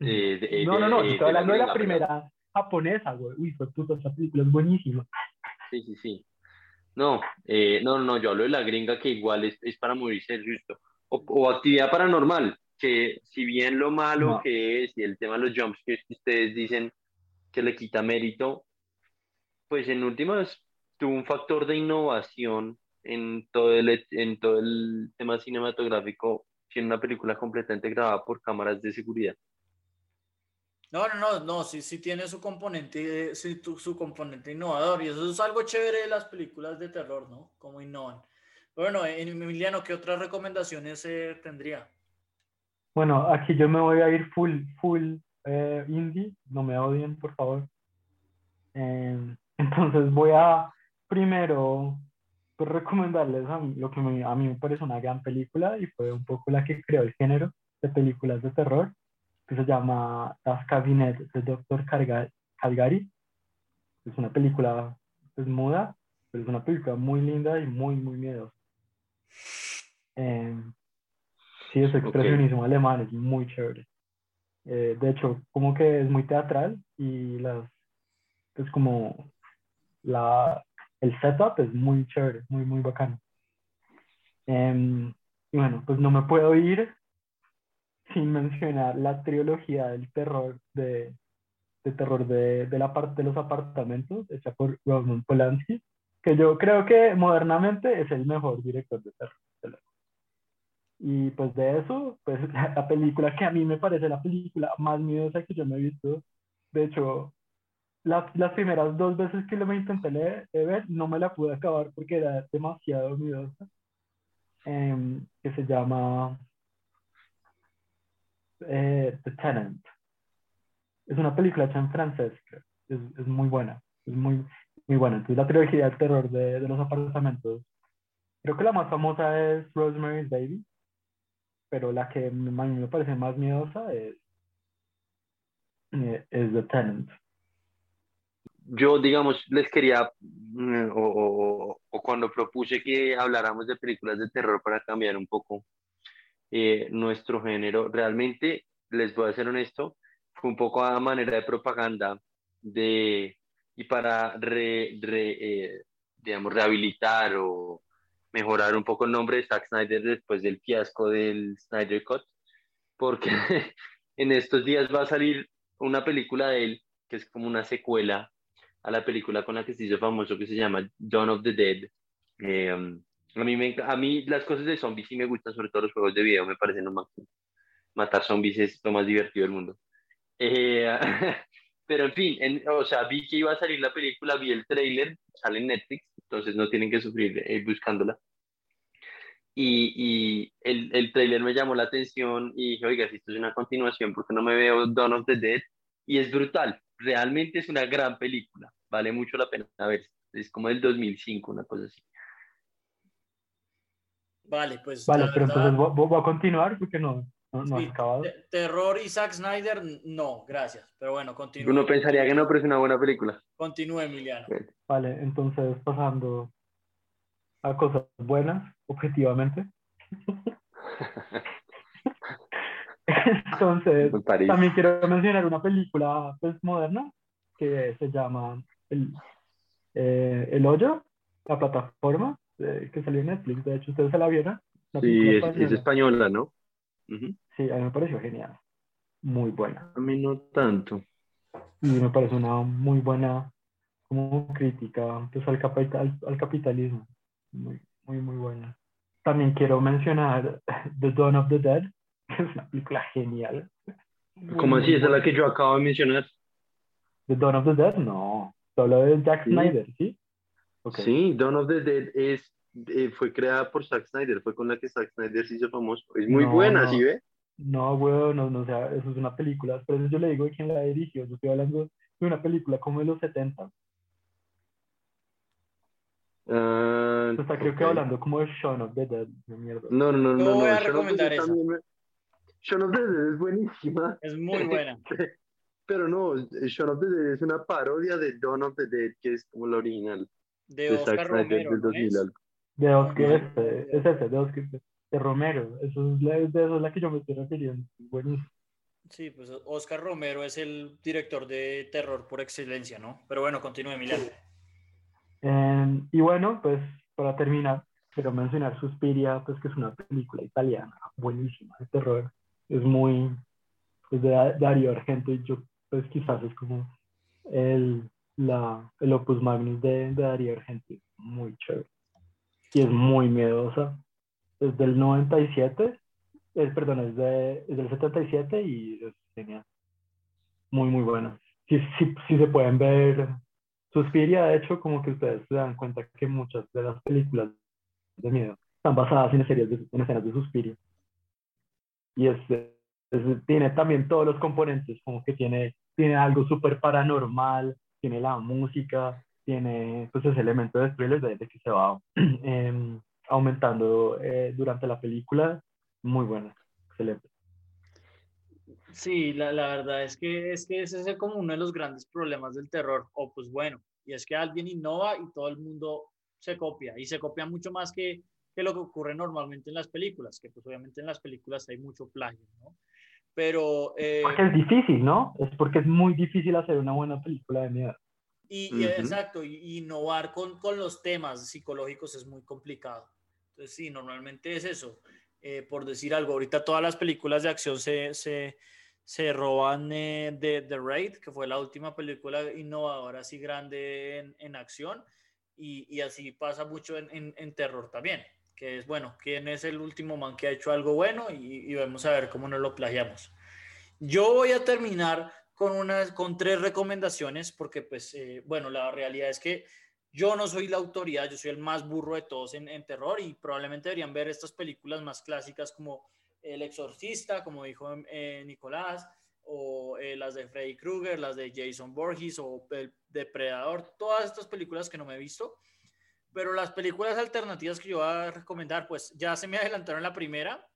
Eh, no, no, no, yo estoy hablando de la, primera japonesa, güey. Uy, pues puta, esa película es buenísima. Sí, sí, sí. No, eh, no, no, yo hablo de la gringa que igual es, es para morirse justo. O, o, actividad paranormal, que si bien lo malo que es y el tema de los jumps que ustedes dicen que le quita mérito, pues en últimas tuvo un factor de innovación en todo el, en todo el tema cinematográfico, siendo una película completamente grabada por cámaras de seguridad. No, no, no, no, sí, sí tiene su componente, sí, su componente innovador y eso es algo chévere de las películas de terror, ¿no? Como innovan. Bueno, Emiliano, ¿qué otras recomendaciones eh, tendría? Bueno, aquí yo me voy a ir full, full eh, indie, no me odien, por favor. Eh, entonces voy a primero pues, recomendarles a mí, lo que a mí me parece una gran película y fue un poco la que creó el género de películas de terror, que se llama Das Cabinet de Dr. Calgary. Es una película pues, muda, pero es una película muy linda y muy, muy miedosa. Eh, sí, ese expresionismo alemán es muy chévere. Eh, de hecho, como que es muy teatral y las, es como la, el setup es muy chévere, muy, muy bacano. Em, y bueno, pues no me puedo ir sin mencionar la trilogía del terror de, de terror de, de, la parte de los apartamentos hecha por Roman Polanski, que yo creo que modernamente es el mejor director de terror. Y pues de eso, pues la película que a mí me parece la película más miedosa que yo me he visto, de hecho, las primeras dos veces que lo me intenté leer, ver, no me la pude acabar porque era demasiado miedosa. Em, que se llama eh, The Tenant. Es una película hecha en francés, es, es, muy buena, es muy, muy buena. Entonces la trilogía del terror de, de, los apartamentos, creo que la más famosa es Rosemary's Baby, pero la que a mí me parece más miedosa es, eh, es The Tenant yo, digamos, les quería, mm, o, o, cuando propuse que habláramos de películas de terror para cambiar un poco eh, nuestro género, realmente, les voy a ser honesto, fue un poco a manera de propaganda de, y para, re, eh, digamos, rehabilitar o mejorar un poco el nombre de Zack Snyder después del fiasco del Snyder Cut, porque en estos días va a salir una película de él que es como una secuela a la película con la que se hizo famoso que se llama Dawn of the Dead. Eh, a, mí me, a mí las cosas de zombies sí me gustan, sobre todo los juegos de video, me parecen lo máximo. Matar zombies es lo más divertido del mundo. Eh, pero en fin, o sea, vi que iba a salir la película, vi el trailer, sale en Netflix, entonces no tienen que sufrir eh, buscándola. Y, y, el, el trailer me llamó la atención y dije, oiga, si esto es una continuación, ¿por qué no me veo Dawn of the Dead? Y es brutal, realmente es una gran película vale mucho la pena ver. Es como del 2005, una cosa así. Vale, pues. Vale, pero entonces voy a continuar porque no, no, acabado. Terror y Zack Snyder, no, gracias. Pero bueno, continúe. Uno pensaría que no, pero es una buena película. Continúe, Emiliano. Vale, entonces pasando a cosas buenas, objetivamente. entonces, también quiero mencionar una película pues, moderna que se llama el, eh, el hoyo, la plataforma, eh, que salió en Netflix. De hecho, ¿ustedes se la vieron? La Sí, es, es española. ¿no? Sí, a mí me pareció genial. Muy buena. A mí no tanto. Y me parece una muy buena como crítica pues, al, capital, al capitalismo. Muy, muy, muy buena. También quiero mencionar The Dawn of the Dead, es una película genial. ¿Cómo así? Esa es la que yo acabo de mencionar. The Dawn of the Dead, no. Solo de Jack Sí. Snyder, ¿sí? Sí, Dawn of the Dead es, eh, fue creada por Zack Snyder, fue con la que Zack Snyder se hizo famoso. Es muy No, buena, no. ¿sí ve? No, weón, no, no, o sea, eso es una película. Pero eso yo le digo de quién la dirigió. Yo estoy hablando de una película como de los 70. Ah, Se está creo que hablando como de Shaun of the Dead. de mierda. No, no, no, Yo no. voy no. a recomendar esa. también Shaun of the Dead es buenísima, Es muy buena. pero no, Shaun of the Dead es una parodia de Dawn of the Dead, que es como la original De Oscar Romero. del ¿no 2000 es? algo. De Oscar, este, es ese, de Oscar, de Romero. Eso es la, de eso es la que yo me estoy refiriendo. Buenísimo. Sí, pues Oscar Romero es el director de terror por excelencia, ¿no? Pero bueno, continúe, Emiliano. Eh, y bueno, pues para terminar, quiero mencionar Suspiria, pues que es una película italiana buenísima de terror. Es muy, pues de Da- Dario Argento y yo, pues quizás es como el, la, el opus magnus de, de Dario Argento. Muy chévere. Y es muy miedosa. Es del 97, es, perdón, es, de, es del 77 y es genial. Muy, muy buena. Si, si, si se pueden ver Suspiria, de hecho, como que ustedes se dan cuenta que muchas de las películas de miedo están basadas en, series de- en escenas de Suspiria. Y es, es- tiene también todos los componentes, como que tiene, tiene algo súper paranormal, tiene la música, tiene pues ese elemento de thriller de, de que se va em, aumentando eh, durante la película. Muy buena, excelente. Sí, la, la verdad es que, es que ese es como uno de los grandes problemas del terror, o pues bueno, y es que alguien innova y todo el mundo se copia, y se copia mucho más que, que lo que ocurre normalmente en las películas, que pues obviamente en las películas hay mucho plagio, ¿no? Pero, eh, Porque es difícil, ¿no? Es porque es muy difícil hacer una buena película de miedo. y, y Ujú. exacto, y, y innovar con, con los temas psicológicos es muy complicado. Entonces sí, normalmente es eso. Eh, por decir algo, ahorita todas las películas de acción se, se, se roban eh, de The Raid, que fue la última película innovadora así grande en, en acción, y, y así pasa mucho en, en, en terror también, que es, bueno, ¿quién es el último man que ha hecho algo bueno? Y, vamos a ver cómo nos lo plagiamos. Yo voy a terminar con, unas, con tres recomendaciones, porque pues, eh, bueno, la realidad es que yo no soy la autoridad, yo soy el más burro de todos en, terror y probablemente deberían ver estas películas más clásicas como El Exorcista, como dijo eh, Nicolás, o eh, las de Freddy Krueger, las de Jason Voorhees o El Depredador, todas estas películas que no me he visto. Pero las películas alternativas que yo voy a recomendar, pues ya se me adelantaron la primera.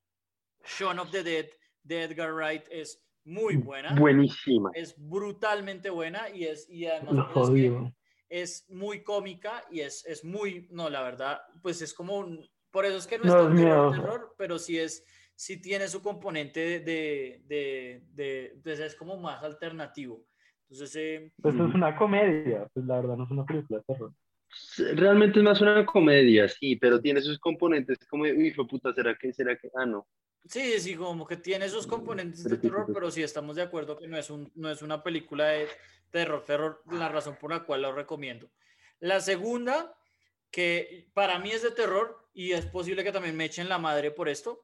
Shaun of the Dead de Edgar Wright es muy buena. Buenísima. Es brutalmente buena y es y además es que es muy cómica y es, es muy, no, la verdad, pues es como un, por eso es que no, No es tan terror, terror, pero sí es, sí tiene su componente de, de, de, de- es como más alternativo. Entonces, eh, Pues es una comedia, pues la verdad no es una película de terror. Realmente es más una comedia, sí, pero tiene sus componentes como, de, uy, hijo de puta, ¿será que, será que? Ah, no. sí, sí, como que tiene esos componentes de terror, pero sí estamos de acuerdo que no es, un, no es una película de terror, terror, la razón por la cual lo recomiendo. La segunda, que para mí es de terror y es posible que también me echen la madre por esto,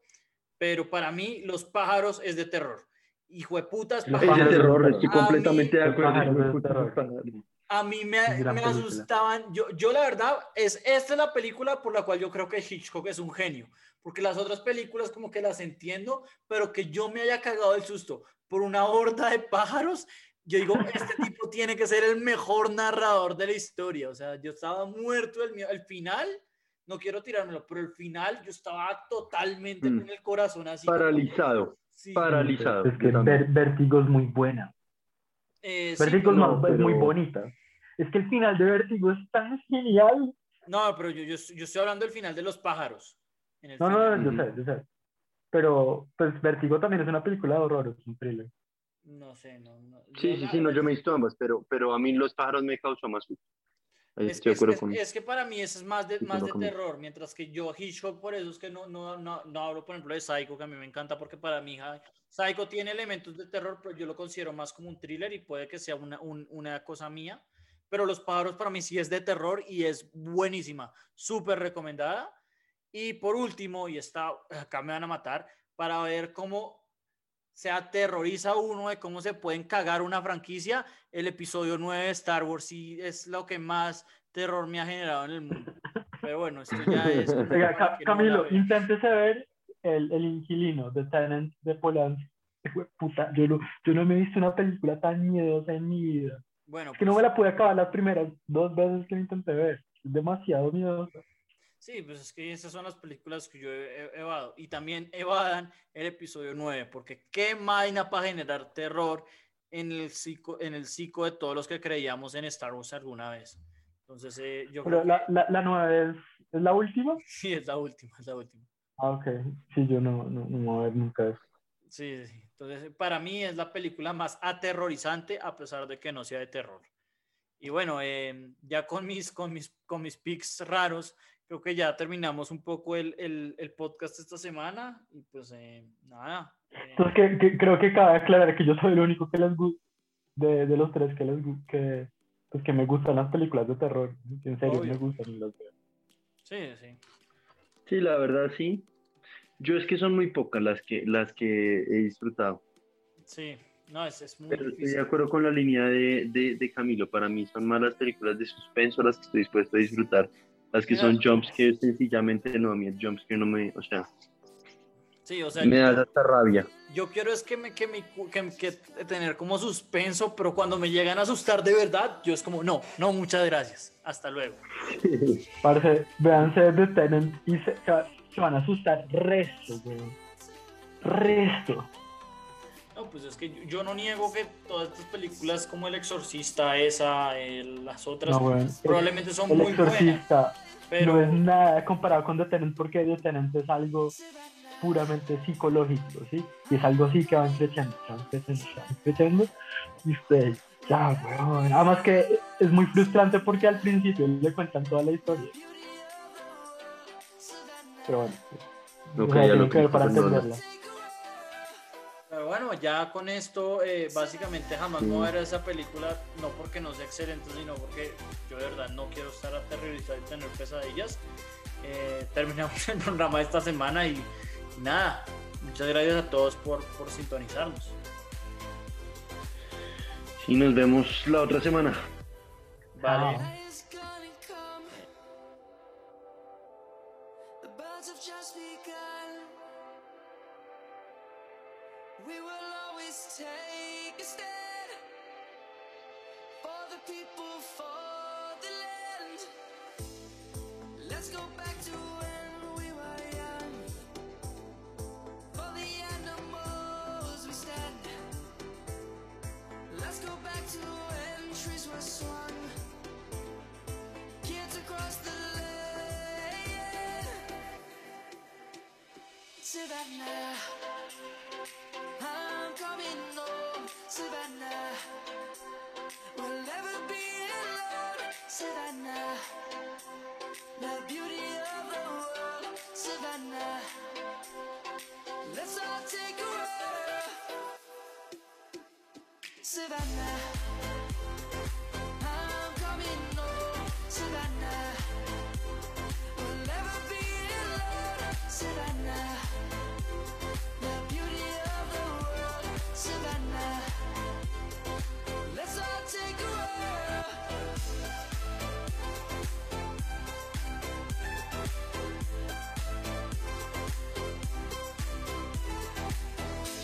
pero para mí Los pájaros es de terror. Hijo de putas, Los Es de pájaros. pájaros terror, de estoy completamente de Los acuerdo. A mí me, asustaban. Yo, yo la verdad, es, esta es la película por la cual yo creo que Hitchcock es un genio. Porque las otras películas como que las entiendo, pero que yo me haya cagado el susto por una horda de pájaros, yo digo, este tipo tiene que ser el mejor narrador de la historia. O sea, yo estaba muerto del miedo. El final, no quiero tirármelo, pero el final yo estaba totalmente Mm. con el corazón así. como- Paralizado. Sí. Paralizado. Es que Vértigo es muy buena. Eh, Vértigo es, no, más- es muy pero- bonita. Es que el final de Vértigo es tan genial. No, pero yo, yo, yo estoy hablando del final de los pájaros. En el No, final. no, yo sé, yo sé. Pero, pues, Vértigo también es una película de horror, es un thriller. No sé, no. no. Sí, sí, sí, no, yo me he visto ambas, pero, pero a mí los pájaros me causó más susto. Es, es- con- es que para mí eso es más de, más de conmigo. terror, mientras que yo Hitchcock, por eso es que no, no, no, no hablo, por ejemplo, de Psycho, que a mí me encanta, porque para mí Psycho tiene elementos de terror, pero yo lo considero más como un thriller y puede que sea una, un- una cosa mía. Pero Los pájaros para mí sí es de terror y es buenísima, súper recomendada. Y por último, y está, acá me van a matar, para ver cómo se aterroriza uno de cómo se pueden cagar una franquicia, el episodio 9 de Star Wars sí es lo que más terror me ha generado en el mundo. Pero bueno, esto ya es... Oiga, no Camilo, vean. inténtese ver el, el inquilino de Tenant de Polanski. Puta, yo no, yo no me he visto una película tan miedosa en mi vida. Bueno, Es que no me pues, la pude acabar las primeras dos veces que la intenté ver. Es demasiado miedosa. Sí, pues es que esas son las películas que yo he, evado. Y también evadan el episodio 9, porque qué vaina para generar terror en el psico, en el psico de todos los que creíamos en Star Wars alguna vez. Entonces, eh, yo Pero creo la, que la, la nueva es, es la última. sí, es la última, es la última. Ah, ok. Sí, yo no, no, no voy a ver nunca eso. Sí, sí, sí. Entonces, para mí es la película más aterrorizante a pesar de que no sea de terror. Y bueno, eh, ya con mis, con, mis, con mis pics raros, creo que ya terminamos un poco el, el, el podcast esta semana. Y pues eh, nada. eh, Entonces, que, que- creo que cabe aclarar que yo soy el único que les gusta, de, de los tres que les que, pues, que me gustan las películas de terror. En serio, Obvio. me gustan las sí, sí. Sí, la verdad sí. Yo es que son muy pocas las que, las que he disfrutado. Sí, no, es, es muy Pero estoy de acuerdo con la línea de, de, de Camilo. Para mí son más las películas de suspenso las que estoy dispuesto a disfrutar. Las que son Mira. jumpscares sencillamente no, a mí el jumpscare no me, o sea, Sí, o sea, me da yo, hasta rabia. yo quiero es que, me, que, me, que, que tener como suspenso, pero cuando me llegan a asustar de verdad, yo es como, no, no, muchas gracias. Hasta luego. Parce, véanse The Tenant y se, se va- se van a asustar resto, weón. Resto. No, pues es que yo, yo no niego que todas estas películas como El Exorcista, esa, el- las otras, No, probablemente son El muy buenas, exorcista pero no es nada comparado con The Tenant porque The Tenant es algo puramente psicológico, ¿sí? Y es algo así que van creciendo, van creciendo, van creciendo. Y usted, ya, weón. Además que es muy frustrante porque al principio le cuentan toda la historia. Pero bueno. Ok, o sea, ya tiene lo que ver para entenderla. Bueno, ya con esto, eh, básicamente jamás a ver esa película, no porque no sea excelente, sino porque yo de verdad no quiero estar aterrorizado y tener pesadillas. Eh, terminamos el programa de esta semana y, nada, muchas gracias a todos por, por sintonizarnos. Y nos vemos la otra semana. Vale.